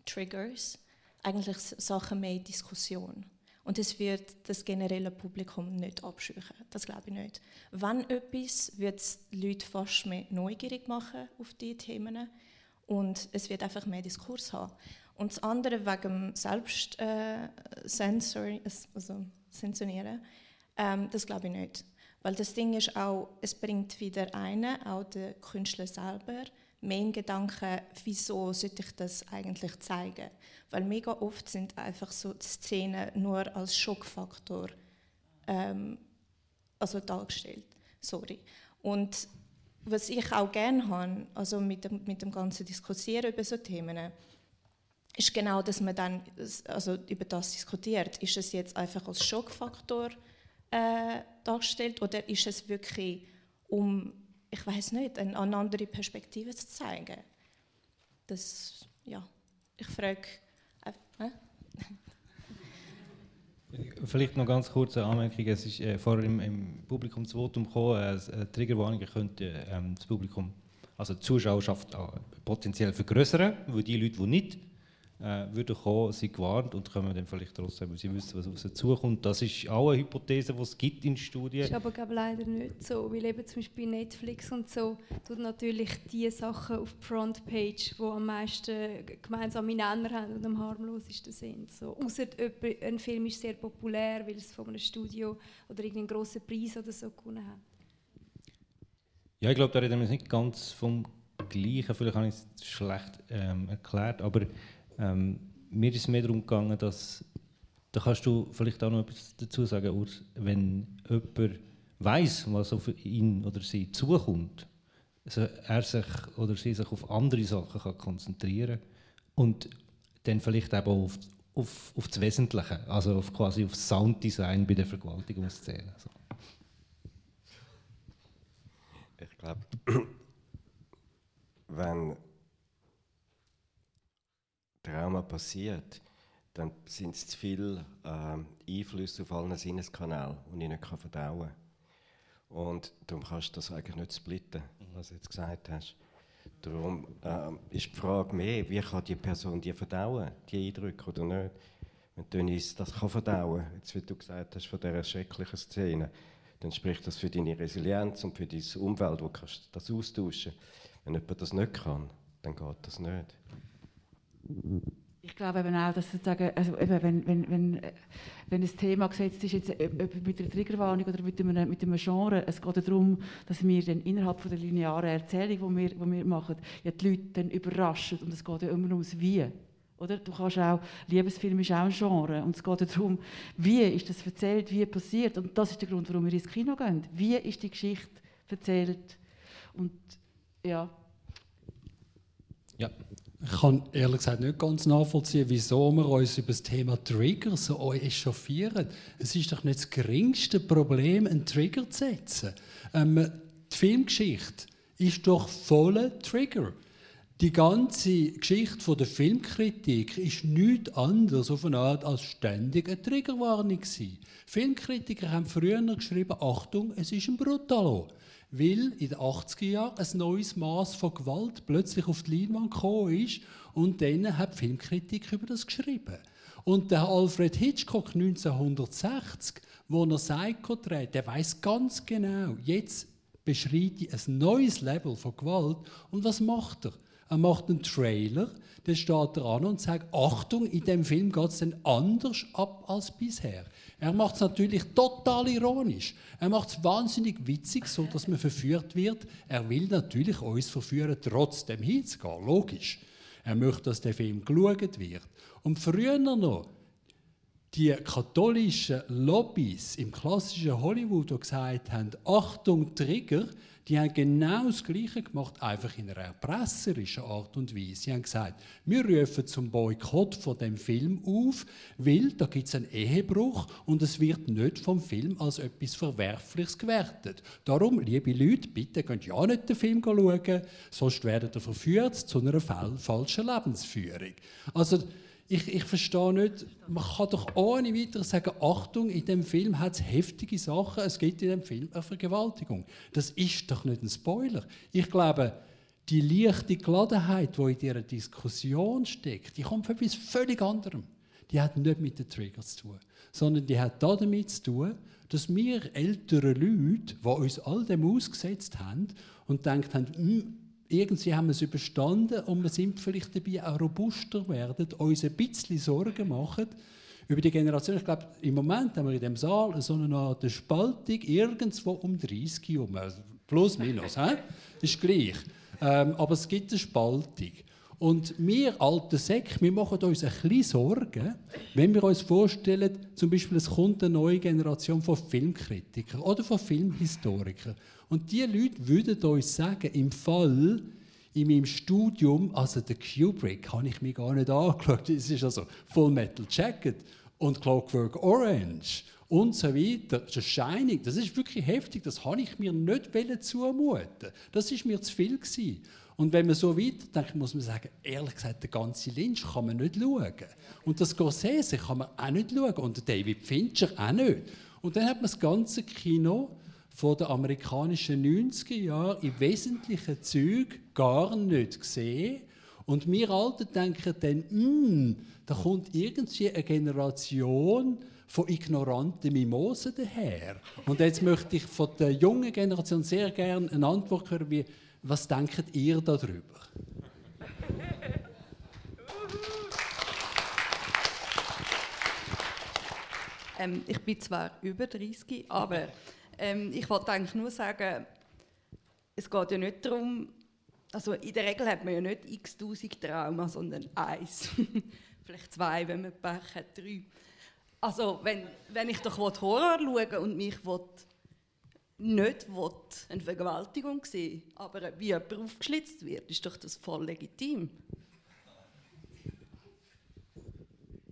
Triggers, eigentlich Sachen mehr in Diskussion. Und es wird das generelle Publikum nicht abschüchen. Das glaube ich nicht. Wenn etwas, wird es Leute fast mehr neugierig machen auf diese Themen. Und es wird einfach mehr Diskurs haben. Und das andere wegen dem Selbstsensorieren, äh, also Sensorieren, ähm, das glaube ich nicht. Weil das Ding ist auch, es bringt wieder einen, auch der Künstler selber, mehr in Gedanken, wieso sollte ich das eigentlich zeigen? Weil mega oft sind einfach so Szenen nur als Schockfaktor ähm, also dargestellt. Sorry. Und was ich auch gerne habe, also mit dem, mit dem ganzen Diskutieren über so Themen, ist genau, dass man dann also über das diskutiert. Ist es jetzt einfach als Schockfaktor äh, dargestellt oder ist es wirklich, um, ich weiß nicht, eine, eine andere Perspektive zu zeigen? Das, ja, ich frage. Äh, Vielleicht noch ganz kurze Anmerkung. Es ist äh, vorher im, im Publikum das Votum gekommen, äh, Triggerwarnungen könnte äh, das Publikum, also die Zuschauerschaft äh, potenziell vergrößern, weil die Leute, die nicht äh, würden kommen, sind gewarnt und kommen dann vielleicht trotzdem, weil sie wissen, was auf sie zukommt. Das ist auch eine Hypothese, die es gibt in Studien. Das ist aber glaube leider nicht so, weil eben zum Beispiel Netflix und so tut natürlich die Sachen auf die Frontpage, die am meisten gemeinsame Nenner haben und am harmlosesten sind. So, Außer ein Film ist sehr populär, weil es von einem Studio oder irgendeinen grossen Preis oder so gewonnen hat. Ja, ich glaube, da reden wir nicht ganz vom Gleichen. Vielleicht habe ich es schlecht ähm, erklärt, aber ähm, mir ist es mehr darum gegangen, dass, da kannst du vielleicht auch noch etwas dazu sagen, Urs, wenn jemand weiß, was auf ihn oder sie zukommt, so er sich oder sie sich auf andere Sachen kann konzentrieren und dann vielleicht eben auf, auf, auf das Wesentliche, also auf quasi auf Sounddesign bei der Vergewaltigungsszene. So. Ich glaube, wenn Trauma passiert, dann sind es zu viele äh, Einflüsse auf allen Sinneskanälen, die ich nicht kann verdauen. Und darum kannst du das eigentlich nicht splitten, was du jetzt gesagt hast. Darum äh, ist die Frage mehr, wie kann die Person die verdauen, die Eindrücke oder nicht. Wenn Dennis das kann verdauen jetzt wie du gesagt hast, von dieser schrecklichen Szene, dann spricht das für deine Resilienz und für deine Umwelt, wo du das austauschen Wenn jemand das nicht kann, dann geht das nicht. Ich glaube eben auch, dass sozusagen, also eben, wenn, wenn, wenn, wenn ein Thema gesetzt ist, jetzt, mit einer Triggerwarnung oder mit einem, mit einem Genre, es geht darum, dass wir dann innerhalb von der linearen Erzählung, die wir, die wir machen, ja die Leute dann überraschen und es geht ja immer ums Wie. Oder? Du kannst auch, Liebesfilm ist auch ein Genre und es geht darum, wie ist das erzählt, wie passiert und das ist der Grund, warum wir ins Kino gehen. Wie ist die Geschichte erzählt und ja. Ja, ich kann ehrlich gesagt nicht ganz nachvollziehen, wieso wir uns über das Thema Trigger so echauffieren. Es ist doch nicht das geringste Problem, einen Trigger zu setzen. Ähm, die Filmgeschichte ist doch voller Trigger. Die ganze Geschichte der Filmkritik ist nichts anderes auf eine Art als ständig eine Triggerwarnung. Filmkritiker haben früher geschrieben, Achtung, es ist ein Brutalo weil in den 80er Jahren ein neues Maß von Gewalt plötzlich auf die Leinwand gekommen ist und dann hat die Filmkritik über das geschrieben. Und der Alfred Hitchcock 1960, wo er Psycho dreht, der weiß ganz genau, jetzt beschreitet ein neues Level von Gewalt. Und was macht er? Er macht einen Trailer, dann steht er an und sagt, Achtung, in dem Film geht es dann anders ab als bisher. Er macht es natürlich total ironisch. Er macht es wahnsinnig witzig, so dass man verführt wird. Er will natürlich uns verführen, trotzdem hinzugehen. Logisch. Er möchte, dass der Film geschaut wird. Und früher noch, die katholischen Lobbys im klassischen Hollywood, die gesagt haben, Achtung, Trigger, die haben genau das Gleiche gemacht, einfach in einer erpresserischen Art und Weise. Sie haben gesagt, wir rufen zum Boykott von dem Film auf, weil da gibt es einen Ehebruch und es wird nicht vom Film als etwas Verwerfliches gewertet. Darum, liebe Leute, bitte könnt ja nicht den Film schauen, sonst werdet ihr verführt zu einer falschen Lebensführung. Also ich, ich verstehe nicht, man kann doch ohne weiteres sagen, Achtung, in dem Film hat es heftige Sachen, es gibt in dem Film eine Vergewaltigung. Das ist doch nicht ein Spoiler. Ich glaube, die leichte Geladenheit, die in dieser Diskussion steckt, die kommt von etwas völlig anderem. Die hat nicht mit den Triggers zu tun, sondern die hat damit zu tun, dass wir ältere Leute, die uns all dem ausgesetzt haben und denkt haben, hm, irgendwie haben wir es überstanden und wir sind vielleicht dabei auch robuster werden, uns ein bisschen Sorgen machen über die Generation. Ich glaube, im Moment haben wir in dem Saal so eine Art Spaltung irgendwo um 30 herum. Also plus, minus, he? ist gleich. Ähm, aber es gibt eine Spaltung. Und wir alte Säcke, wir machen uns ein bisschen Sorgen, wenn wir uns vorstellen, zum Beispiel es kommt eine neue Generation von Filmkritikern oder von Filmhistorikern. Und diese Leute würden uns sagen, im Fall in meinem Studium, also der Kubrick, habe ich mir gar nicht angeschaut. Es ist also Full Metal Jacket und Clockwork Orange und so weiter. Das ist Shining, das ist wirklich heftig. Das habe ich mir nicht zumuten. Das ist mir zu viel gewesen. Und wenn man so weiterdenkt, muss man sagen, ehrlich gesagt, der ganze Lynch kann man nicht schauen. Und das Scorsese kann man auch nicht schauen. Und David Fincher auch nicht. Und dann hat man das ganze Kino von den amerikanischen 90er Jahren in wesentlichen Zügen gar nicht gesehen. Und wir Alten denken dann, hm, da kommt irgendwie eine Generation von ignoranten Mimosen daher. Und jetzt möchte ich von der jungen Generation sehr gerne eine Antwort hören, wie, was denkt ihr darüber? Ähm, ich bin zwar über 30, aber ähm, ich wollte eigentlich nur sagen, es geht ja nicht darum, also in der Regel hat man ja nicht x tausend Trauma, sondern eins. Vielleicht zwei, wenn man Pech hat, drei. Also wenn, wenn ich doch Horror schaue und mich will nicht will, eine Vergewaltigung sehen aber wie jemand aufgeschlitzt wird, ist doch das voll legitim.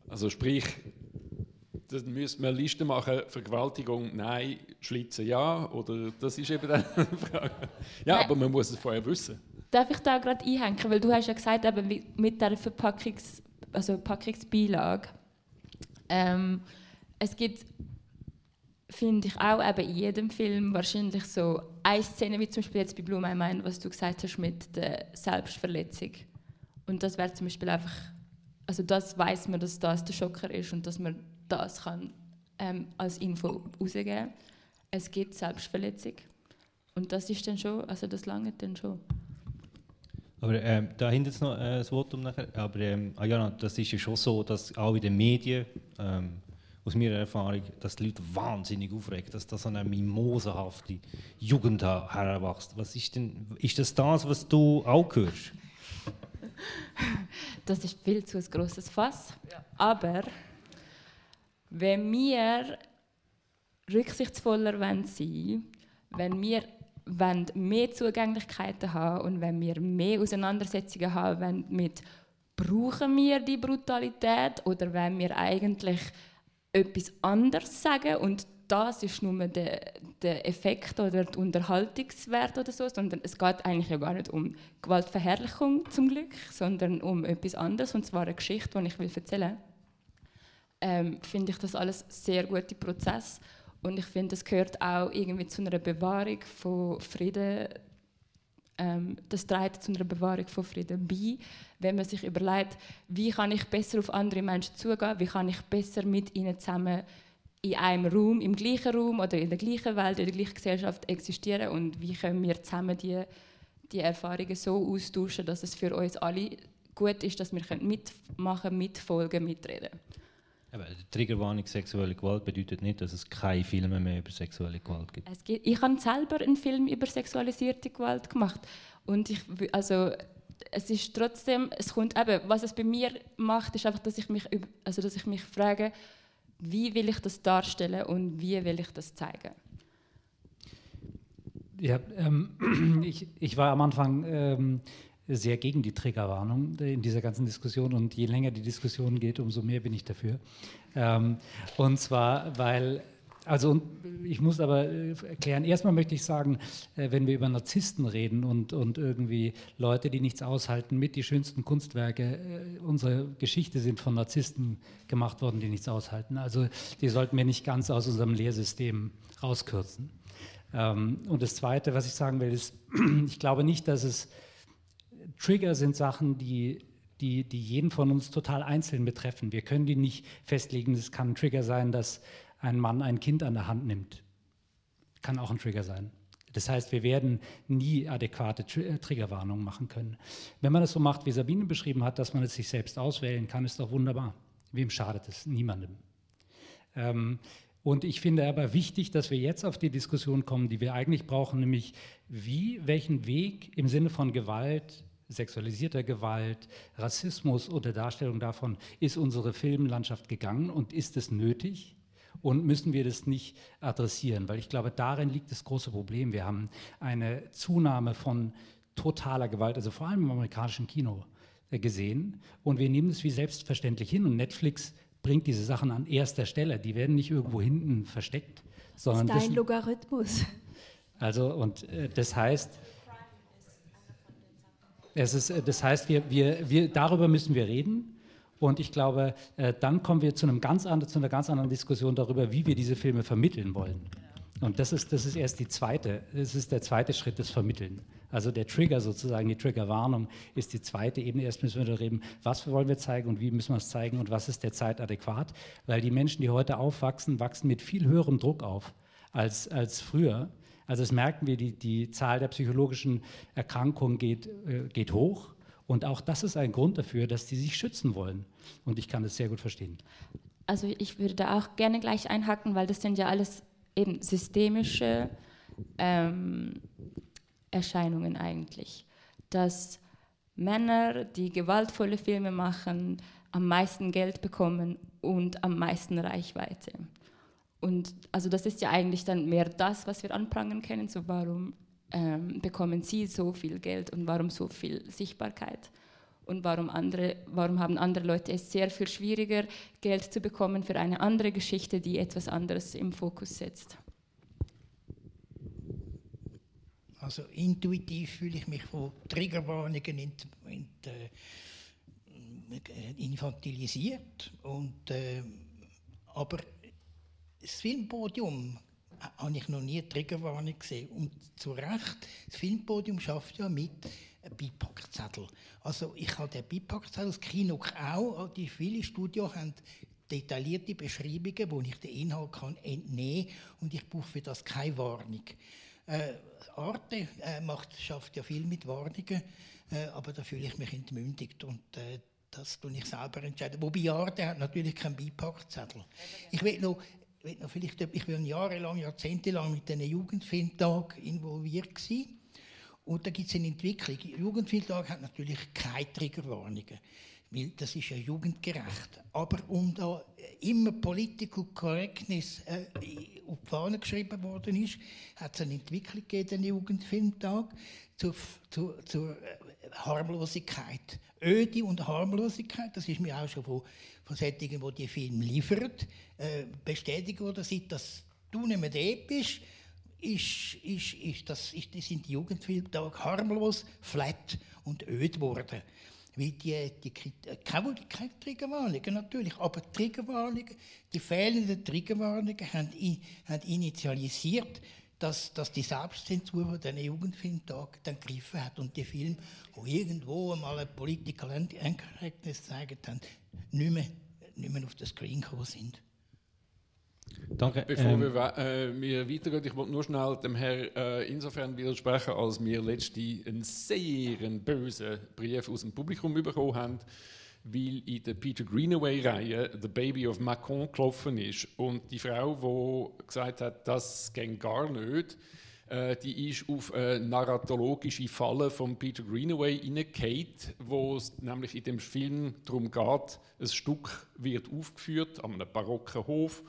Also sprich, dann müsste man eine Liste machen, Vergewaltigung nein, Schlitzen ja, oder das ist eben dann eine Frage. Ja, nein. aber man muss es vorher wissen. Darf ich da gerade einhängen, weil du hast ja gesagt, eben mit der Verpackungs, also Packungsbeilage, ähm, es gibt finde ich auch eben in jedem Film wahrscheinlich so eine Szene, wie zum Beispiel jetzt bei Blue My Mind, was du gesagt hast mit der Selbstverletzung. Und das wäre zum Beispiel einfach, also das weiß man, dass das der Schocker ist und dass man das kann ähm, als Info rausgeben. Es gibt Selbstverletzung und das ist dann schon, also das lange dann schon. Aber ähm, da hinten ist noch äh, das Votum nachher. Aber ähm, ah ja, das ist ja schon so, dass auch in den Medien ähm, aus meiner Erfahrung, dass die Leute wahnsinnig aufregen, dass da so eine mimosenhafte Jugend heranwächst. Was ist denn, ist das das, was du auch hörst? Das ist viel zu ein grosses Fass. Ja. Aber wenn wir rücksichtsvoller sein wollen, wenn wir wollen mehr Zugänglichkeiten haben und wenn wir mehr Auseinandersetzungen haben mit brauchen wir die Brutalität oder wenn wir eigentlich etwas anderes sagen und das ist nur der, der Effekt oder der Unterhaltungswert oder so, sondern es geht eigentlich ja gar nicht um Gewaltverherrlichung zum Glück, sondern um etwas anderes und zwar eine Geschichte, die ich will erzählen ähm, finde ich das alles sehr gute Prozess. Und ich finde, es gehört auch irgendwie zu einer Bewahrung von Frieden ähm, das trägt zu einer Bewahrung von Frieden bei, wenn man sich überlegt, wie kann ich besser auf andere Menschen zugehen, wie kann ich besser mit ihnen zusammen in einem Raum, im gleichen Raum oder in der gleichen Welt, in der gleichen Gesellschaft existieren? Und wie können wir zusammen die, die Erfahrungen so austauschen, dass es für uns alle gut ist, dass wir mitmachen, mitfolgen, mitreden können. Die Triggerwarnung sexuelle Gewalt bedeutet nicht, dass es keine Filme mehr über sexuelle Gewalt gibt. Es gibt ich habe selber einen Film über sexualisierte Gewalt gemacht und ich, also es ist trotzdem, es kommt eben, was es bei mir macht, ist einfach, dass ich mich, also dass ich mich frage, wie will ich das darstellen und wie will ich das zeigen? Ja, ähm, ich, ich war am Anfang ähm, sehr gegen die Triggerwarnung in dieser ganzen Diskussion und je länger die Diskussion geht, umso mehr bin ich dafür. Ähm, und zwar, weil, also ich muss aber äh, erklären, erstmal möchte ich sagen, äh, wenn wir über Narzissten reden und, und irgendwie Leute, die nichts aushalten, mit die schönsten Kunstwerke äh, unserer Geschichte sind von Narzissten gemacht worden, die nichts aushalten. Also die sollten wir nicht ganz aus unserem Lehrsystem rauskürzen. Ähm, und das Zweite, was ich sagen will, ist, ich glaube nicht, dass es Trigger sind Sachen, die, die, die jeden von uns total einzeln betreffen. Wir können die nicht festlegen. Es kann ein Trigger sein, dass ein Mann ein Kind an der Hand nimmt. Kann auch ein Trigger sein. Das heißt, wir werden nie adäquate äh, Triggerwarnungen machen können. Wenn man es so macht, wie Sabine beschrieben hat, dass man es sich selbst auswählen kann, ist doch wunderbar. Wem schadet es? Niemandem. Ähm, und ich finde aber wichtig, dass wir jetzt auf die Diskussion kommen, die wir eigentlich brauchen, nämlich wie, welchen Weg im Sinne von Gewalt sexualisierter Gewalt, Rassismus oder Darstellung davon ist unsere Filmlandschaft gegangen und ist es nötig? Und müssen wir das nicht adressieren? Weil ich glaube, darin liegt das große Problem. Wir haben eine Zunahme von totaler Gewalt, also vor allem im amerikanischen Kino äh, gesehen. Und wir nehmen es wie selbstverständlich hin. Und Netflix bringt diese Sachen an erster Stelle. Die werden nicht irgendwo hinten versteckt. Sondern das ist dein Logarithmus. Also, und äh, das heißt, es ist, äh, das heißt, wir, wir, wir, darüber müssen wir reden. Und ich glaube, äh, dann kommen wir zu, einem ganz anderen, zu einer ganz anderen Diskussion darüber, wie wir diese Filme vermitteln wollen. Und das ist, das ist erst die zweite, das ist der zweite Schritt, das Vermitteln. Also der Trigger sozusagen, die Triggerwarnung ist die zweite Ebene. Erst müssen wir darüber reden, was wollen wir zeigen und wie müssen wir es zeigen und was ist der Zeit adäquat. Weil die Menschen, die heute aufwachsen, wachsen mit viel höherem Druck auf als, als früher. Also das merken wir, die, die Zahl der psychologischen Erkrankungen geht, äh, geht hoch. Und auch das ist ein Grund dafür, dass die sich schützen wollen. Und ich kann das sehr gut verstehen. Also ich würde da auch gerne gleich einhaken, weil das sind ja alles eben systemische ähm, Erscheinungen eigentlich. Dass Männer, die gewaltvolle Filme machen, am meisten Geld bekommen und am meisten Reichweite. Und also das ist ja eigentlich dann mehr das, was wir anprangern können. So warum ähm, bekommen sie so viel Geld und warum so viel Sichtbarkeit? Und warum, andere, warum haben andere Leute es sehr viel schwieriger, Geld zu bekommen für eine andere Geschichte, die etwas anderes im Fokus setzt? Also intuitiv fühle ich mich von Triggerwarnungen in, in, äh, infantilisiert. Und, äh, aber das Filmpodium habe ich noch nie Triggerwarnung gesehen. Und zu Recht, das Filmpodium schafft ja mit einem Beipackzettel. Also ich habe den Beipackzettel, das Kino auch, die viele Studios haben detaillierte Beschreibungen, wo ich den Inhalt kann entnehmen kann und ich brauche für das keine Warnung. Äh, Arte äh, macht, schafft ja viel mit Warnungen, äh, aber da fühle ich mich entmündigt und äh, das tue ich selber entscheiden. Wobei Arte hat natürlich keinen Beipackzettel. Ich will noch, will noch vielleicht, ich bin jahrelang, jahrzehntelang mit einem Jugendfilmtag involviert gewesen. Und da gibt es eine Entwicklung. Der Jugendfilmtag hat natürlich keine Triggerwarnungen weil das ist ja jugendgerecht. Aber um da immer Political Correctness äh, auf die Fahne geschrieben worden ist, hat es eine Entwicklung gegeben, den Jugendfilmtag, zur, zur, zur äh, Harmlosigkeit. Öde und Harmlosigkeit, das ist mir auch schon von, von solchen, die die Filme liefern, äh, bestätigt worden, seit das «Du nicht mehr episch», ist, ist, ist, das, ist, sind die Jugendfilmtage harmlos, flat und öd geworden. Weil die, die, keine, keine Triggerwarnungen, natürlich, aber Triggerwarnungen, die fehlenden Triggerwarnungen haben, haben initialisiert, dass, dass die Selbstzensur von diesen Jugendfilmtagen dann gegriffen hat und die Filme, die irgendwo einmal ein Political Incorrectness gezeigt haben, nicht mehr, nicht mehr auf den Screen gekommen sind. Danke. Bevor ähm, wir, äh, wir weitergehen, ich wollte nur schnell dem Herrn äh, insofern widersprechen, als wir letztens einen sehr bösen Brief aus dem Publikum bekommen haben, weil in der Peter Greenaway-Reihe The Baby of Macron gelaufen ist. Und die Frau, die gesagt hat, das geht gar nicht, äh, die ist auf eine narratologische Falle von Peter Greenaway hineingefallen, wo es nämlich in dem Film darum geht, ein Stück wird aufgeführt an einem barocken Hof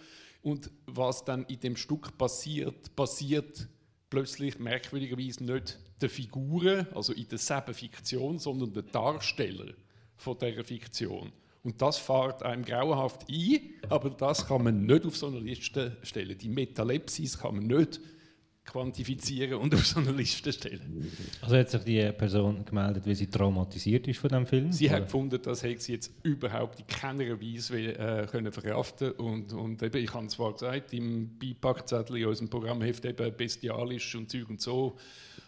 und was dann in dem Stück passiert, passiert plötzlich merkwürdigerweise nicht der Figuren, also in derselben Fiktion, sondern der Darsteller von dieser Fiktion. Und das fährt einem grauenhaft ein, aber das kann man nicht auf so eine Liste stellen. Die Metalepsis kann man nicht quantifizieren und auf so eine Liste stellen. Also hat sich die Person gemeldet, weil sie traumatisiert ist von dem Film? Sie oder? hat gefunden, das hätte sie jetzt überhaupt in keiner Weise äh, können verkraften und, und eben, ich habe zwar gesagt, im Beipackzettel in unserem Programmheft eben bestialisch und Zeug und so,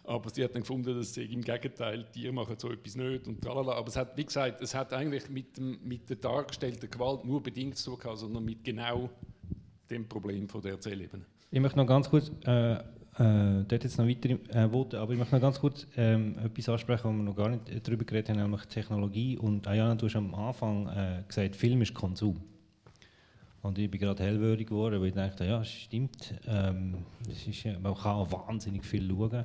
aber sie hat dann gefunden, dass sie im Gegenteil, Tiere machen so etwas nicht und tralala. Aber es hat, wie gesagt, es hat eigentlich mit, dem, mit der dargestellten Gewalt nur bedingt zu tun, sondern mit genau dem Problem von der Erzählebene. Ich möchte noch ganz kurz äh, äh, dort jetzt noch weitere äh, Worte, aber ich möchte noch ganz kurz ähm, etwas ansprechen, wo wir noch gar nicht darüber geredet haben, nämlich Technologie. Und Ayana, du hast am Anfang äh, gesagt, Film ist Konsum. Und ich bin gerade hellwürdig geworden, weil ich dachte, ja, stimmt. Ähm, das ist, man kann auch wahnsinnig viel schauen.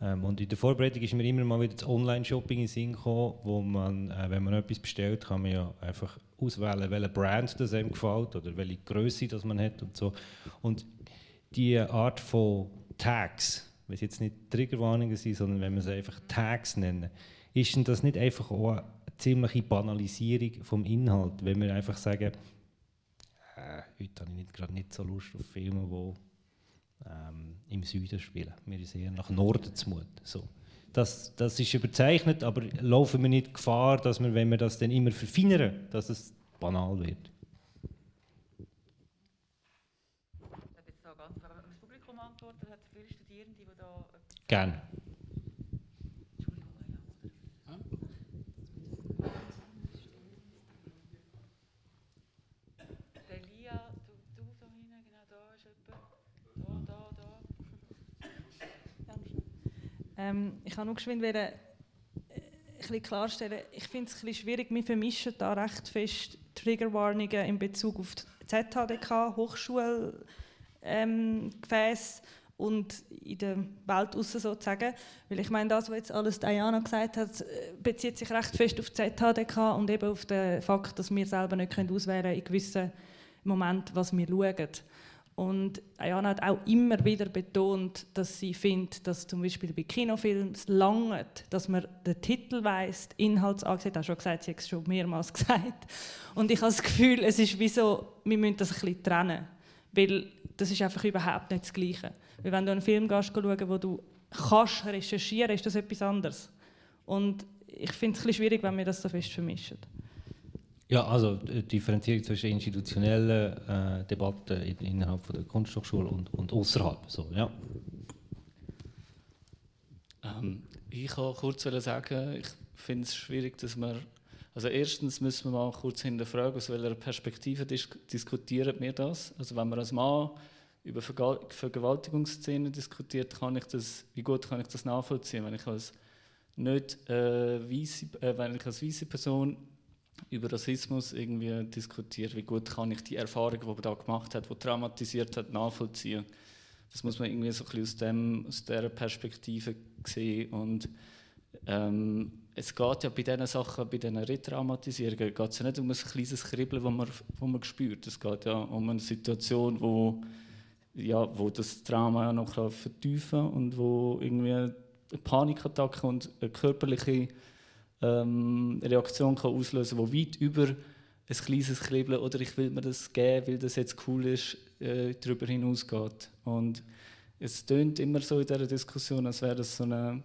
Ähm, und in der Vorbereitung ist mir immer mal wieder das Online-Shopping in den Sinn gekommen, wo man, äh, wenn man etwas bestellt, kann man ja einfach auswählen, welche Brand das einem gefällt oder welche Größe das man hat und so. Und die Art von Tags, wenn es jetzt nicht Triggerwarnungen sind, sondern wenn wir es einfach Tags nennen, ist denn das nicht einfach auch eine ziemliche Banalisierung vom Inhalt, wenn wir einfach sagen, äh, heute habe ich nicht, gerade nicht so Lust auf Filme, die ähm, im Süden spielen. Mir ist eher nach Norden zu Mut. So. Das, das ist überzeichnet, aber laufen wir nicht Gefahr, dass wir, wenn wir das dann immer verfeinern, dass es banal wird? Gerne. Ähm, ich kann nur geschwind werden, äh, klarstellen, ich finde es ein schwierig, wir vermischen da recht fest Triggerwarnungen in Bezug auf die ZHDK, Hochschulgefäße ähm, und in der Welt aussen sozusagen. Weil ich meine, das, was jetzt alles Diana gesagt hat, bezieht sich recht fest auf die ZHDK und eben auf den Fakt, dass wir selber nicht auswählen können in gewissen Momenten, was wir schauen. Und Ayana hat auch immer wieder betont, dass sie findet, dass zum Beispiel bei Kinofilmen es langt, dass man den Titel weiss, Inhaltsansicht, hat schon gesagt, sie hat es schon mehrmals gesagt. Und ich habe das Gefühl, es ist wie so, wir müssen das ein bisschen trennen, weil das ist einfach überhaupt nicht das Gleiche. Weil wenn du einen Film gehst, schauen, wo du kannst recherchieren, ist das etwas anderes. Und ich finde es ein bisschen schwierig, wenn wir das so fest vermischen. Ja, also die Differenzierung zwischen institutionellen äh, Debatten innerhalb von der Kunsthochschule und, und außerhalb. So, ja. Ähm, ich kann kurz sagen, ich finde es schwierig, dass man also erstens müssen wir mal kurz hinterfragen, aus welcher Perspektive dis diskutieren wir das. Also wenn man als Mann über Vergal Vergewaltigungsszenen diskutiert, kann ich das, wie gut kann ich das nachvollziehen, wenn ich als nicht äh, weisse, äh, wenn ich als weiße Person über Rassismus irgendwie diskutiert, wie gut kann ich die Erfahrung, die man da gemacht hat, die traumatisiert hat, nachvollziehen. Das muss man irgendwie so ein bisschen aus, dem, aus dieser Perspektive sehen. Und ähm, es geht ja bei diesen Sachen, bei diesen Retraumatisierungen, geht es ja nicht um ein kleines Kribbeln, das man, wo man spürt. Es geht ja um eine Situation, wo, ja, wo das Trauma noch vertiefen kann und wo irgendwie eine Panikattacke und eine körperliche ähm, Reaktion kann auslösen kann, die weit über ein kleines Kribbeln oder ich will mir das geben, weil das jetzt cool ist, äh, darüber hinausgeht. Und es tönt immer so in dieser Diskussion, als wäre das so eine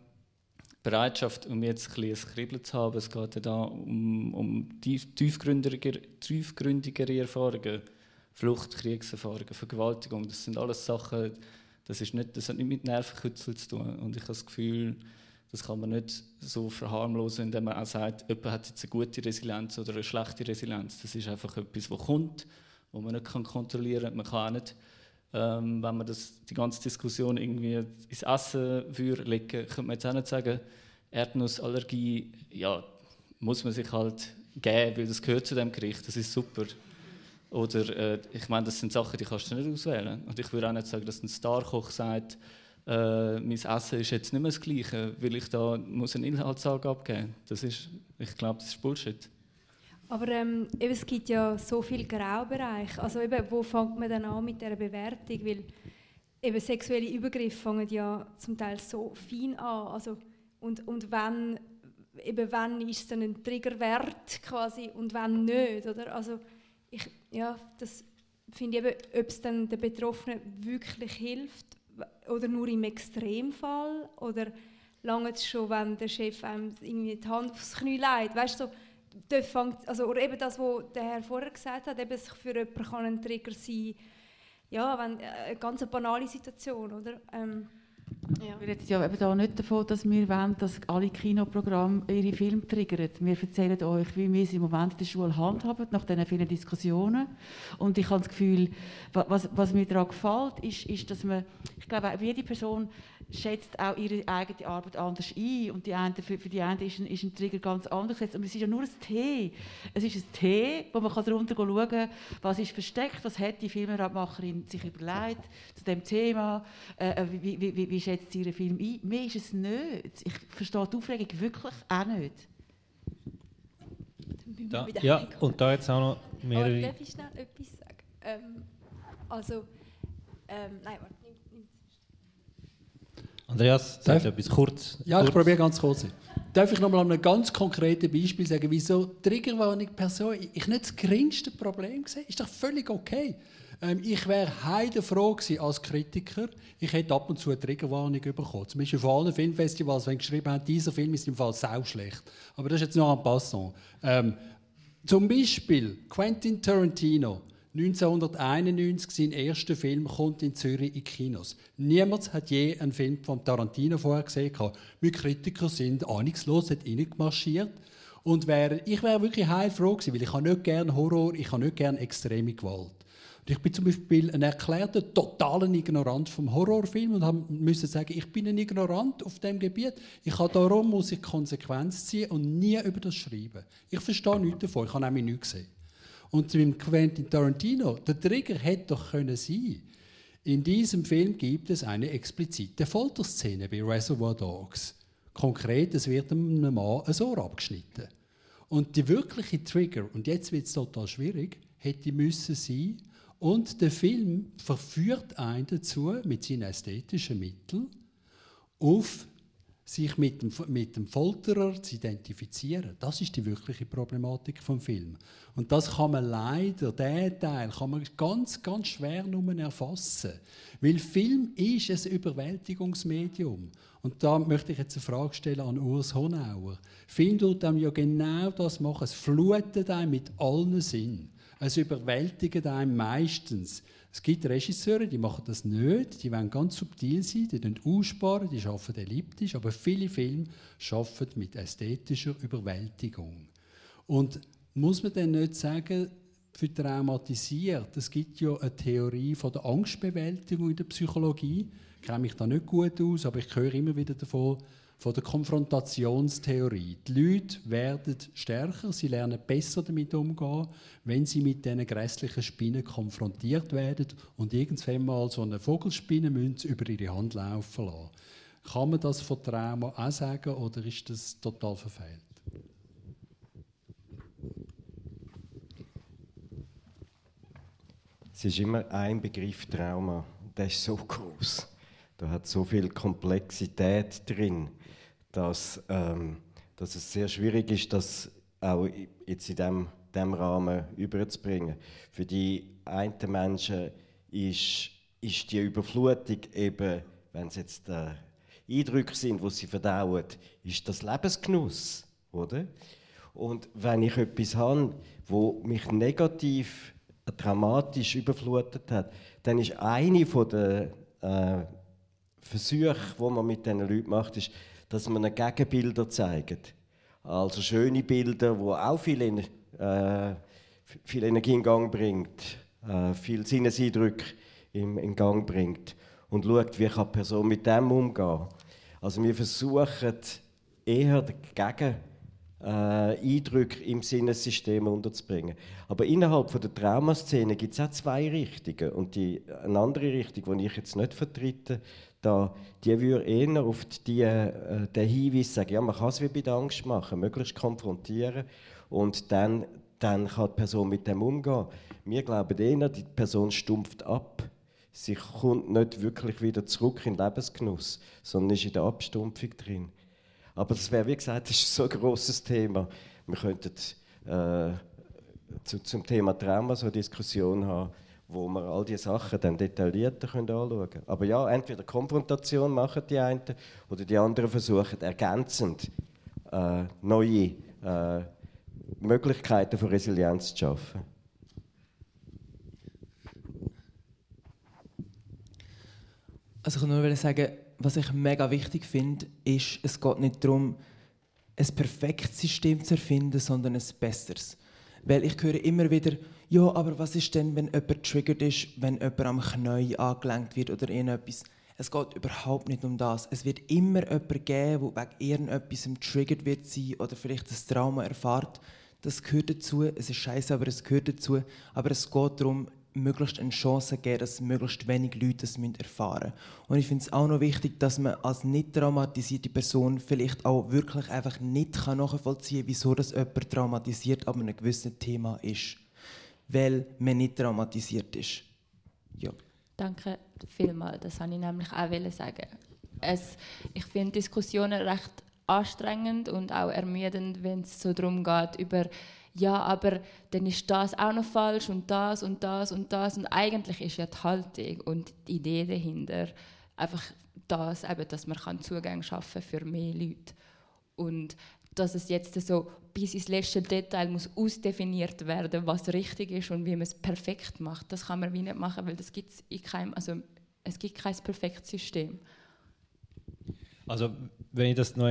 Bereitschaft, um jetzt ein, ein Kribbeln zu haben. Es geht ja da um, um tiefgründigere, Erfahrungen, Flucht, Kriegserfahrungen, Vergewaltigung. Das sind alles Sachen, das, ist nicht, das hat nicht mit Nervenkützeln zu tun. Und ich habe das Gefühl, das kann man nicht so verharmlosen, indem man auch sagt, jemand hat jetzt eine gute Resilienz oder eine schlechte Resilienz. Das ist einfach etwas, das kommt, wo man nicht kontrollieren kann. Man kann auch nicht, ähm, wenn man das, die ganze Diskussion irgendwie ins Essen würde legen, könnte man jetzt auch nicht sagen, Erdnussallergie, ja, muss man sich halt geben, weil das gehört zu dem Gericht, das ist super. Oder, äh, ich meine, das sind Sachen, die kannst du nicht auswählen. Und ich würde auch nicht sagen, dass ein Starkoch sagt, äh, mein Essen ist jetzt nicht mehr das Gleiche, weil ich da muss eine Inhaltsangabe geben Das ist, ich glaube, das ist Bullshit. Aber ähm, eben, es gibt ja so viele Graubereiche. Also eben, wo fängt man dann an mit dieser Bewertung? Weil eben sexuelle Übergriffe fangen ja zum Teil so fein an. Also, und, und wenn, eben wann ist es dann ein Triggerwert quasi und wenn nicht, oder? Also ich, ja, das finde eben, ob es dann den Betroffenen wirklich hilft oder nur im Extremfall oder lange es schon, wenn der Chef einem irgendwie die Hand aufs Knie legt, weißt du, so, fängt, also, oder eben das, was der Herr vorher gesagt hat, eben sich für jemanden kann ein Trigger sein, ja, wenn, äh, eine ganz banale Situation, oder? Ähm, ja. Wir reden ja eben da nicht davon, dass wir wollen, dass alle Kinoprogramme ihre Filme triggern. Wir erzählen euch, wie wir es im Moment in der Schule handhaben, nach diesen vielen Diskussionen. Und ich habe das Gefühl, was, was mir daran gefällt, ist, ist, dass man, ich glaube, jede Person schätzt auch ihre eigene Arbeit anders ein. Und die eine, für, für die eine ist ein, ist ein Trigger ganz anders gesetzt. Und es ist ja nur ein T. Es ist ein T, wo man darunter schauen kann, was ist versteckt, was hat die Filmemacherin sich überlegt zu dem Thema, äh, äh wie, wie, wie, wie schätzt sie ihren Film ein. Mir ist es nicht. Ich verstehe die Aufregung wirklich auch nicht. Da, ja, und da jetzt auch noch mehrere... Oh, darf ich schnell etwas sagen? Ähm, also, ähm, nein, warte. Andreas, sag etwas kurz. Ja, kurz. ich probiere ganz kurz. Darf ich noch mal an einem ganz konkreten Beispiel sagen, wieso Triggerwarnung per se ich nicht das geringste Problem sehe? Ist doch völlig okay. Ähm, ich wäre heidefroh gewesen als Kritiker, ich hätte ab und zu eine Triggerwarnung bekommen. Zum Beispiel vor allen Filmfestivals, wenn geschrieben haben, dieser Film ist im Fall sau schlecht. Aber das ist jetzt noch ein Passant. Ähm, zum Beispiel Quentin Tarantino 1991 sein erster Film kommt in Zürich in Kinos. Niemand hat je einen Film von Tarantino vorher gesehen. Wir Kritiker sind ahnungslos marschiert. Und wär, ich wäre wirklich heilfroh gewesen, weil ich habe nicht gerne Horror, ich habe nicht gerne extreme Gewalt. Und ich bin zum Beispiel ein erklärter, totaler Ignorant vom Horrorfilm und musste sagen, ich bin ein Ignorant auf dem Gebiet. Ich habe darum muss ich Konsequenz ziehen und nie über das schreiben. Ich verstehe nichts davon, ich habe nämlich nichts gesehen. Und beim Quentin Tarantino, der Trigger hätte doch können sein. In diesem Film gibt es eine explizite Folterszene bei Reservoir Dogs. Konkret, es wird einem Mann ein Ohr abgeschnitten. Und die wirkliche Trigger, und jetzt wird es total schwierig, hätte müssen sein, Und der Film verführt einen dazu, mit seinen ästhetischen Mitteln, auf sich mit dem, mit dem Folterer zu identifizieren. Das ist die wirkliche Problematik vom Film. Und das kann man leider, der Teil, kann man ganz, ganz schwer nur erfassen. Weil Film ist ein Überwältigungsmedium. Und da möchte ich jetzt eine Frage stellen an Urs Honauer. Film tut einem ja genau das machen. Es flutet einem mit allen Sinnen. Es überwältigt einem meistens. Es gibt Regisseure, die machen das nicht, die wollen ganz subtil sein, die aussparen, die arbeiten elliptisch, aber viele Filme arbeiten mit ästhetischer Überwältigung. Und muss man dann nicht sagen, für traumatisiert, es gibt ja eine Theorie von der Angstbewältigung in der Psychologie, ich kenne mich da nicht gut aus, aber ich höre immer wieder davon, von der Konfrontationstheorie. Die Leute werden stärker, sie lernen besser damit umgehen, wenn sie mit diesen grässlichen Spinnen konfrontiert werden und irgendwann mal so eine Vogelspinne über ihre Hand laufen lassen. Kann man das von Trauma auch sagen oder ist das total verfehlt? Es ist immer ein Begriff Trauma, der ist so groß. Da hat so viel Komplexität drin dass, ähm, dass es sehr schwierig ist, das auch jetzt in diesem dem Rahmen überzubringen. Für die einen Menschen ist, ist die Überflutung eben, wenn es jetzt äh, Eindrücke sind, die sie verdauen, ist das Lebensgenuss, oder? Und wenn ich etwas habe, wo mich negativ, dramatisch überflutet hat, dann ist eine von den äh, Versuche, die man mit diesen Leuten macht, ist, dass man Gegenbilder zeigt. Also schöne Bilder, wo auch viel, äh, viel Energie in Gang bringt, äh, viel Sinneseindrücke in, in Gang bringt und schaut, wie kann die Person mit dem umgehen. Also wir versuchen eher dagegen äh, Eindrücke im Sinnessystem unterzubringen. Aber innerhalb von der Traumaszene gibt es auch zwei Richtungen. Und die, eine andere Richtung, die ich jetzt nicht vertrete, da, die würde eher auf die, äh, den Hinweis sagen, ja, man kann es wie bei der Angst machen, möglichst konfrontieren und dann, dann kann die Person mit dem umgehen. Wir glauben eher, die Person stumpft ab. Sie kommt nicht wirklich wieder zurück in den Lebensgenuss, sondern ist in der Abstumpfung drin. Aber das wäre, wie gesagt, das ist so ein grosses Thema. Wir könnten äh, zu, zum Thema Trauma so eine Diskussion haben wo wir all diese Sachen dann detaillierter anschauen können. Aber ja, entweder Konfrontation machen die einen oder die anderen versuchen ergänzend äh, neue äh, Möglichkeiten von Resilienz zu schaffen. Also ich kann nur sagen, was ich mega wichtig finde, ist, es geht nicht darum, ein perfektes System zu erfinden, sondern ein besseres. Weil ich höre immer wieder, ja, aber was ist denn, wenn jemand triggert ist, wenn jemand am Knie angelenkt wird oder irgendetwas? Es geht überhaupt nicht um das. Es wird immer jemanden geben, der wegen irgendetwas triggert wird sein oder vielleicht das Trauma erfahrt. Das gehört dazu. Es ist scheiße, aber es gehört dazu. Aber es geht darum, möglichst eine Chance geben, dass möglichst wenig Leute das erfahren müssen. Und ich finde es auch noch wichtig, dass man als nicht traumatisierte Person vielleicht auch wirklich einfach nicht nachvollziehen kann, wieso das jemand traumatisiert an einem gewissen Thema ist weil man nicht traumatisiert ist. Ja. Danke vielmals, das wollte ich nämlich auch sagen. Es, ich finde Diskussionen recht anstrengend und auch ermüdend, wenn es so darum geht, über ja, aber dann ist das auch noch falsch und das und das und das. Und eigentlich ist ja die Haltung und die Idee dahinter einfach das, eben, dass man Zugang schaffen für mehr Leute. Und dass es jetzt so bis ins letzte Detail muss ausdefiniert werden, was richtig ist und wie man es perfekt macht. Das kann man wie nicht machen, weil das gibt's in keinem, also es gibt kein perfektes System. Also wenn ich das noch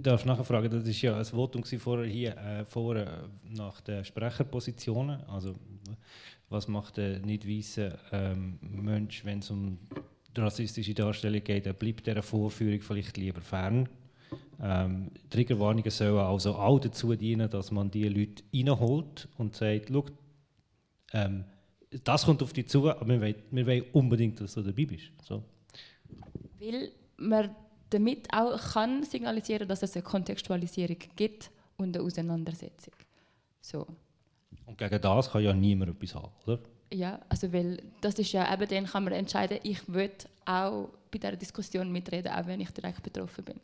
darf nachfragen, das ist ja ein Votum vorher hier äh, vorher nach den Sprecherpositionen. Also was macht der nicht weiße ähm, Mensch, wenn es um rassistische Darstellung geht? Er bleibt der Vorführung vielleicht lieber fern ähm, Triggerwarnungen sollen also auch dazu dienen, dass man die Leute reinholt und sagt, Schau, ähm, das kommt auf dich zu, aber wir wollen, wir wollen unbedingt, dass du dabei bist. So. Weil man damit auch kann signalisieren, dass es eine Kontextualisierung gibt und eine Auseinandersetzung. So. Und gegen das kann ja niemand etwas haben, oder? Ja, also weil das ist ja eben, dann kann man entscheiden, ich will auch bei dieser Diskussion mitreden, auch wenn ich direkt betroffen bin.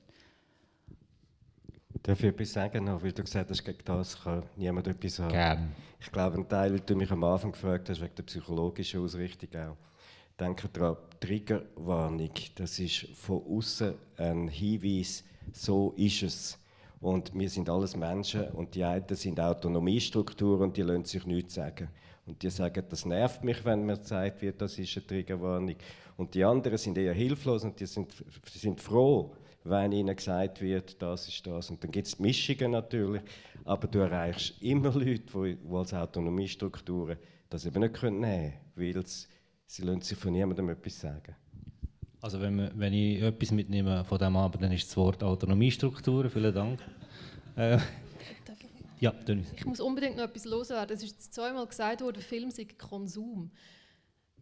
Darf ich etwas sagen noch? Weil du gesagt hast, gegen das kann niemand etwas sagen. Gern. Ich glaube, ein Teil, weil du mich am Anfang gefragt hast, wegen der psychologischen Ausrichtung auch. Denke daran, Triggerwarnung, das ist von außen ein Hinweis, so ist es. Und wir sind alles Menschen und die einen sind Autonomiestrukturen und die lassen sich nichts sagen. Und die sagen, das nervt mich, wenn mir gesagt wird, das ist eine Triggerwarnung. Und die anderen sind eher hilflos und die sind, sind froh, wenn ihnen gesagt wird, das ist das. Und dann gibt es Mischungen natürlich, aber du erreichst immer Leute, die, als Autonomiestrukturen das eben nicht nehmen können, weil sie lassen sich von niemandem etwas sagen. Also wenn, wir, wenn ich etwas mitnehme von diesem Abend, dann ist das Wort Autonomiestrukturen. Vielen Dank. Äh, ja, Dennis. Ich muss unbedingt noch etwas loswerden. Es ist zweimal gesagt worden, Film sei Konsum.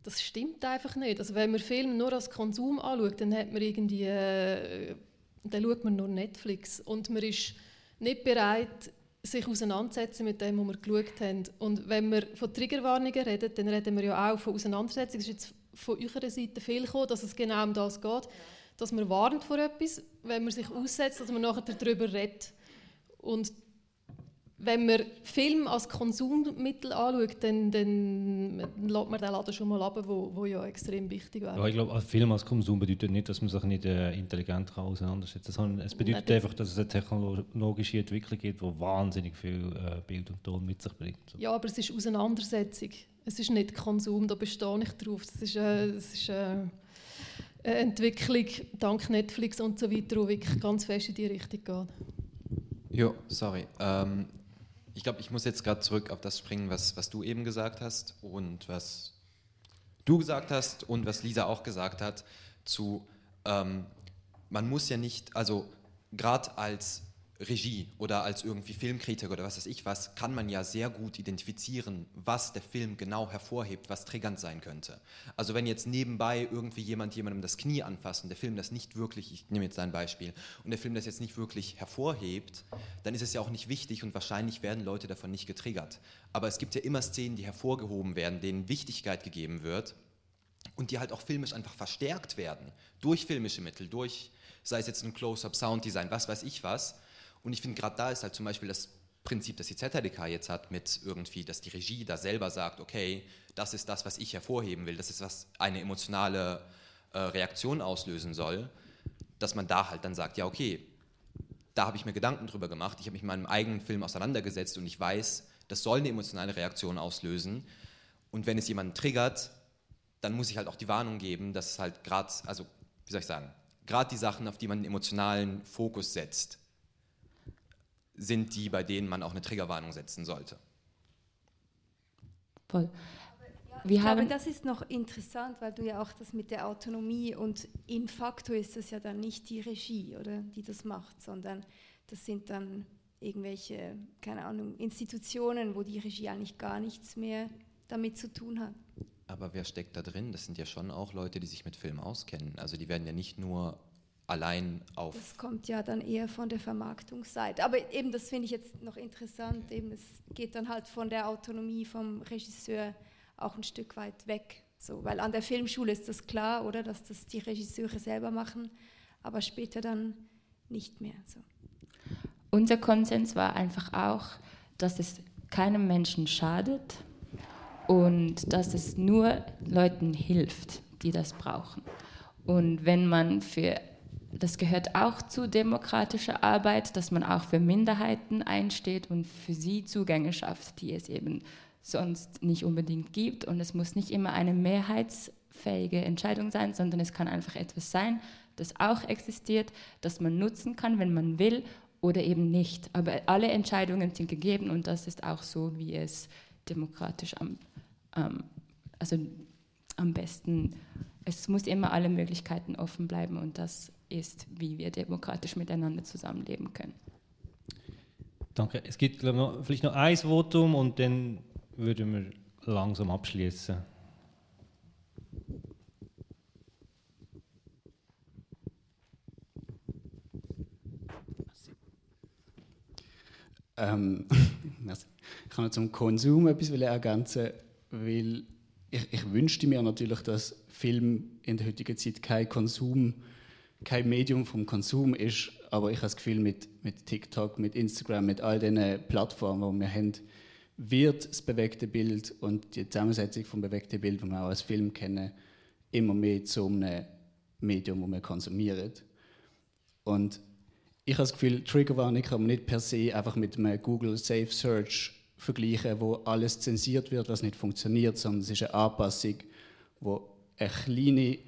Das stimmt einfach nicht. Also wenn man Film nur als Konsum anschaut, dann hat man irgendwie, äh, dann schaut man nur Netflix und man ist nicht bereit, sich auseinandersetzen mit dem, was wir geschaut haben. Und wenn wir von Triggerwarnungen reden, dann reden wir ja auch von Auseinandersetzungen. Es ist jetzt von eurer Seite viel gekommen, dass es genau um das geht, dass man warnt vor etwas, wenn man sich aussetzt, dass man nachher darüber redet. Und wenn man Film als Konsummittel anschaut, dann, dann lässt man den Laden schon mal ab, wo, wo ja extrem wichtig wäre. Ja, ich glaube, Film als Konsum bedeutet nicht, dass man sich nicht äh, intelligent kann auseinandersetzen kann, sondern es bedeutet Nein, einfach, dass es eine technologische Entwicklung gibt, die wahnsinnig viel äh, Bild und Ton mit sich bringt. So. Ja, aber es ist Auseinandersetzung. Es ist nicht Konsum, da bestehe ich drauf. Es ist, äh, es ist äh, eine Entwicklung dank Netflix und so weiter, die wirklich ganz fest in die Richtung geht. Ja, sorry. Ähm, ich glaube, ich muss jetzt gerade zurück auf das springen, was, was du eben gesagt hast und was du gesagt hast und was Lisa auch gesagt hat, zu, ähm, man muss ja nicht, also gerade als Regie oder als irgendwie Filmkritiker oder was weiß ich was, kann man ja sehr gut identifizieren, was der Film genau hervorhebt, was triggernd sein könnte. Also wenn jetzt nebenbei irgendwie jemand jemandem das Knie anfasst und der Film das nicht wirklich, ich nehme jetzt ein Beispiel, und der Film das jetzt nicht wirklich hervorhebt, dann ist es ja auch nicht wichtig und wahrscheinlich werden Leute davon nicht getriggert. Aber es gibt ja immer Szenen, die hervorgehoben werden, denen Wichtigkeit gegeben wird und die halt auch filmisch einfach verstärkt werden, durch filmische Mittel, durch, sei es jetzt ein Close-up, Sounddesign, was weiß ich was, und ich finde, gerade da ist halt zum Beispiel das Prinzip, das die ZHDK jetzt hat, mit irgendwie, dass die Regie da selber sagt, okay, das ist das, was ich hervorheben will, das ist, was eine emotionale äh, Reaktion auslösen soll, dass man da halt dann sagt, ja, okay, da habe ich mir Gedanken drüber gemacht, ich habe mich mit meinem eigenen Film auseinandergesetzt und ich weiß, das soll eine emotionale Reaktion auslösen. Und wenn es jemanden triggert, dann muss ich halt auch die Warnung geben, dass es halt gerade, also wie soll ich sagen, gerade die Sachen, auf die man einen emotionalen Fokus setzt, sind die, bei denen man auch eine Triggerwarnung setzen sollte. Voll. Wir ich glaube, das ist noch interessant, weil du ja auch das mit der Autonomie und in facto ist es ja dann nicht die Regie, oder, die das macht, sondern das sind dann irgendwelche, keine Ahnung, Institutionen, wo die Regie eigentlich gar nichts mehr damit zu tun hat. Aber wer steckt da drin? Das sind ja schon auch Leute, die sich mit Film auskennen. Also die werden ja nicht nur allein auf. Das kommt ja dann eher von der Vermarktungsseite. Aber eben, das finde ich jetzt noch interessant. Eben, es geht dann halt von der Autonomie vom Regisseur auch ein Stück weit weg. So, weil an der Filmschule ist das klar, oder, dass das die Regisseure selber machen, aber später dann nicht mehr. So. Unser Konsens war einfach auch, dass es keinem Menschen schadet und dass es nur Leuten hilft, die das brauchen. Und wenn man für das gehört auch zu demokratischer Arbeit, dass man auch für Minderheiten einsteht und für sie Zugänge schafft, die es eben sonst nicht unbedingt gibt. Und es muss nicht immer eine mehrheitsfähige Entscheidung sein, sondern es kann einfach etwas sein, das auch existiert, das man nutzen kann, wenn man will oder eben nicht. Aber alle Entscheidungen sind gegeben und das ist auch so, wie es demokratisch am, ähm, also am besten, es muss immer alle Möglichkeiten offen bleiben und das ist, wie wir demokratisch miteinander zusammenleben können. Danke. Es gibt glaube noch, vielleicht noch ein Votum und dann würden wir langsam abschließen. Ähm, ich kann zum Konsum etwas ergänzen, weil ich, ich wünschte mir natürlich, dass Film in der heutigen Zeit kein Konsum, kein Medium vom Konsum ist, aber ich habe das Gefühl, mit, mit TikTok, mit Instagram, mit all diesen Plattformen, die wir haben, wird das bewegte Bild und die Zusammensetzung vom bewegten Bild, die wir auch als Film kennen, immer mehr zu einem Medium, das wir konsumieren. Und ich habe das Gefühl, Triggerwarnung kann man nicht per se einfach mit einem Google Safe Search vergleichen, wo alles zensiert wird, was nicht funktioniert, sondern es ist eine Anpassung, wo, eine kleine,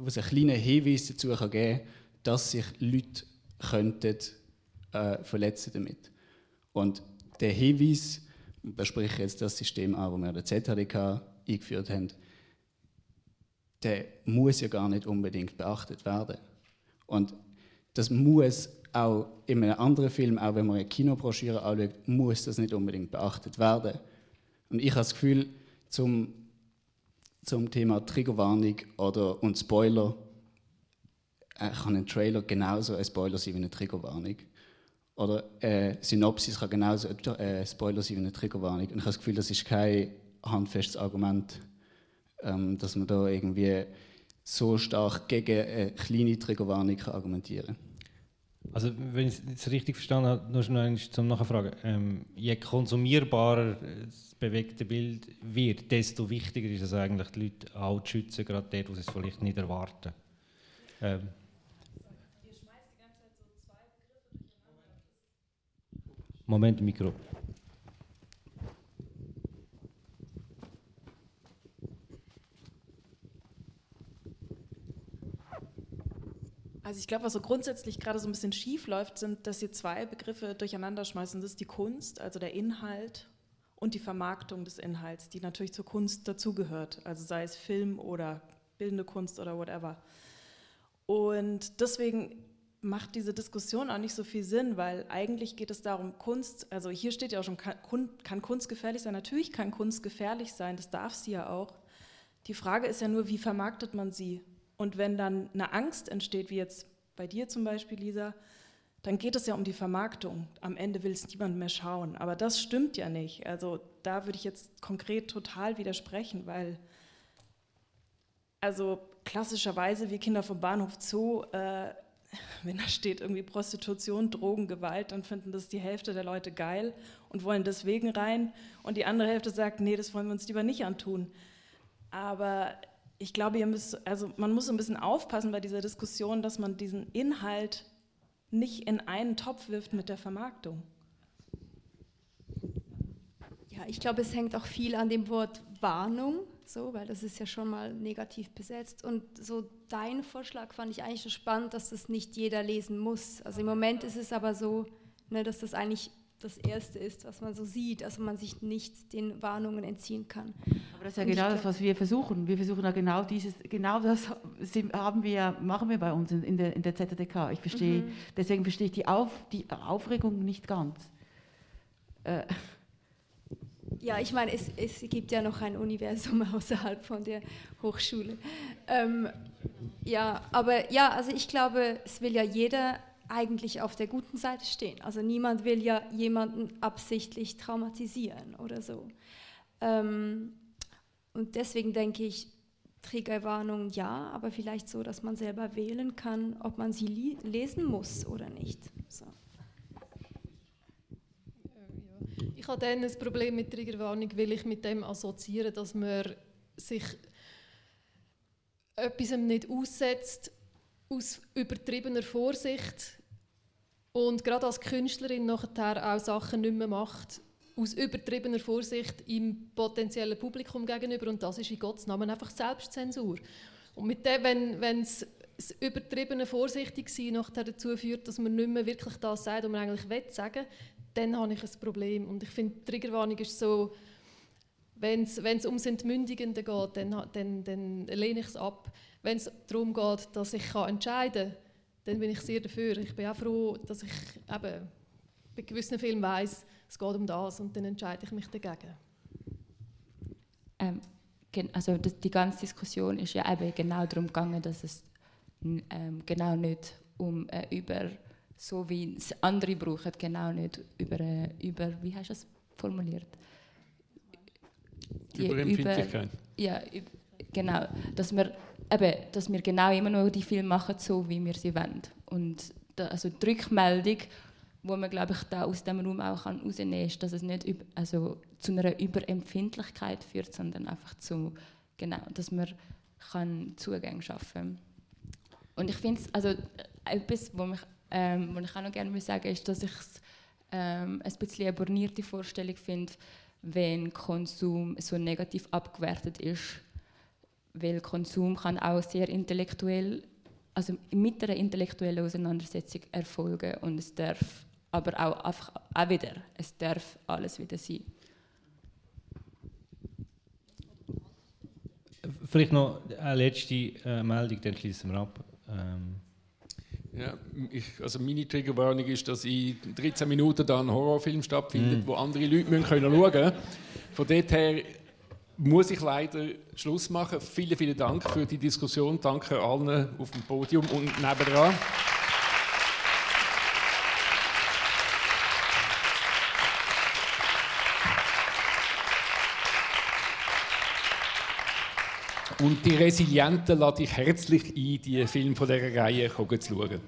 wo es einen kleinen Hinweis dazu kann geben kann, dass sich Leute könnten, äh, verletzen damit. Und der Hinweis, da spreche ich jetzt das System an, das wir an der ZHDK eingeführt haben, der muss ja gar nicht unbedingt beachtet werden. Und das muss auch in einem anderen Film, auch wenn man eine Kinobroschüre anschaut, muss das nicht unbedingt beachtet werden. Und ich habe das Gefühl, zum, zum Thema Triggerwarnung oder, und Spoiler, äh, kann ein Trailer genauso ein Spoiler sein wie eine Triggerwarnung. Oder äh, Synopsis kann genauso ein äh, Spoiler sein wie eine Triggerwarnung. Und ich habe das Gefühl, das ist kein handfestes Argument, ähm, dass man da irgendwie so stark gegen eine kleine Triggerwarnung argumentieren kann. Also, wenn ich es richtig verstanden habe, nur noch zum Nachfragen. Ähm, je konsumierbarer das bewegte Bild wird, desto wichtiger ist es eigentlich, die Leute auch zu schützen, gerade dort, wo sie es vielleicht nicht erwarten. Ähm. Moment, Mikro. Also ich glaube, was so grundsätzlich gerade so ein bisschen schief läuft, sind, dass ihr zwei Begriffe durcheinander schmeißen. Das ist die Kunst, also der Inhalt und die Vermarktung des Inhalts, die natürlich zur Kunst dazugehört. Also sei es Film oder bildende Kunst oder whatever. Und deswegen macht diese Diskussion auch nicht so viel Sinn, weil eigentlich geht es darum, Kunst, also hier steht ja auch schon, kann Kunst gefährlich sein? Natürlich kann Kunst gefährlich sein, das darf sie ja auch. Die Frage ist ja nur, wie vermarktet man sie? Und wenn dann eine Angst entsteht, wie jetzt bei dir zum Beispiel, Lisa, dann geht es ja um die Vermarktung. Am Ende will es niemand mehr schauen. Aber das stimmt ja nicht. Also da würde ich jetzt konkret total widersprechen, weil also klassischerweise wir Kinder vom Bahnhof Zoo, äh, wenn da steht irgendwie Prostitution, Drogen, Gewalt, dann finden das die Hälfte der Leute geil und wollen deswegen rein. Und die andere Hälfte sagt, nee, das wollen wir uns lieber nicht antun. Aber ich glaube, ihr müsst, also man muss ein bisschen aufpassen bei dieser Diskussion, dass man diesen Inhalt nicht in einen Topf wirft mit der Vermarktung. Ja, ich glaube, es hängt auch viel an dem Wort Warnung, so, weil das ist ja schon mal negativ besetzt. Und so dein Vorschlag fand ich eigentlich so spannend, dass das nicht jeder lesen muss. Also im Moment ist es aber so, ne, dass das eigentlich das Erste ist, was man so sieht, also man sich nicht den Warnungen entziehen kann. Aber das ist ja Und genau das, was wir versuchen. Wir versuchen ja genau dieses, genau das haben wir, machen wir bei uns in der, in der ZDK. Ich verstehe, mhm. deswegen verstehe ich die, Auf, die Aufregung nicht ganz. Äh. Ja, ich meine, es, es gibt ja noch ein Universum außerhalb von der Hochschule. Ähm, ja, aber ja, also ich glaube, es will ja jeder eigentlich auf der guten Seite stehen. Also niemand will ja jemanden absichtlich traumatisieren oder so. Ähm, und deswegen denke ich, Triggerwarnung ja, aber vielleicht so, dass man selber wählen kann, ob man sie lesen muss oder nicht. So. Ich habe dann ein Problem mit Triggerwarnung, weil ich mit dem assoziiere, dass man sich etwas nicht aussetzt aus übertriebener Vorsicht und gerade als Künstlerin nachher auch Sachen nicht mehr macht, aus übertriebener Vorsicht im potenziellen Publikum gegenüber. Und das ist in Gottes Namen einfach Selbstzensur. Und mit dem, wenn es das übertriebene Vorsichtigsein nachher dazu führt, dass man nicht mehr wirklich das sagt, was man eigentlich will sagen, dann habe ich ein Problem. Und ich finde, Triggerwarnung ist so, wenn es ums Entmündigende geht, dann, dann, dann lehne ich es ab. Wenn es darum geht, dass ich entscheiden kann, dann bin ich sehr dafür. Ich bin auch froh, dass ich eben bei gewissen Filmen weiß, es geht um das und dann entscheide ich mich dagegen. Ähm, also das, die ganze Diskussion ist ja eben genau darum gegangen, dass es ähm, genau nicht um äh, über so wie es andere brauchen, genau nicht über, äh, über wie hast du es formuliert? Die Überempfindlichkeit. Über, Ja, genau. Dass wir, eben, dass wir genau immer noch die Filme machen, so wie wir sie wollen. Und da, also die Rückmeldung, wo man glaube ich da aus dem Raum auch kann ist, dass es nicht also zu einer Überempfindlichkeit führt, sondern einfach zu, genau, dass man kann Zugänge schaffen. Und ich finde also etwas, was mich, ähm, was ich auch noch gerne sagen ist, dass ich es ähm, ein bisschen eine bornierte Vorstellung finde, wenn Konsum so negativ abgewertet ist. Weil Konsum kann auch sehr intellektuell, also mit einer intellektuellen Auseinandersetzung erfolgen und es darf aber auch einfach auch wieder, es darf alles wieder sein. Vielleicht noch eine letzte äh, Meldung, dann schließen wir ab. Ähm. Ja, ich, also meine Triggerwarnung ist, dass in 13 Minuten da ein Horrorfilm stattfindet, mm. wo andere Leute müssen können schauen können. Von dort her muss ich leider Schluss machen. Vielen, vielen Dank für die Diskussion. Danke allen auf dem Podium und nebenan. Und die Resilienten lade ich herzlich ein, die Filme von dieser Reihe zu schauen.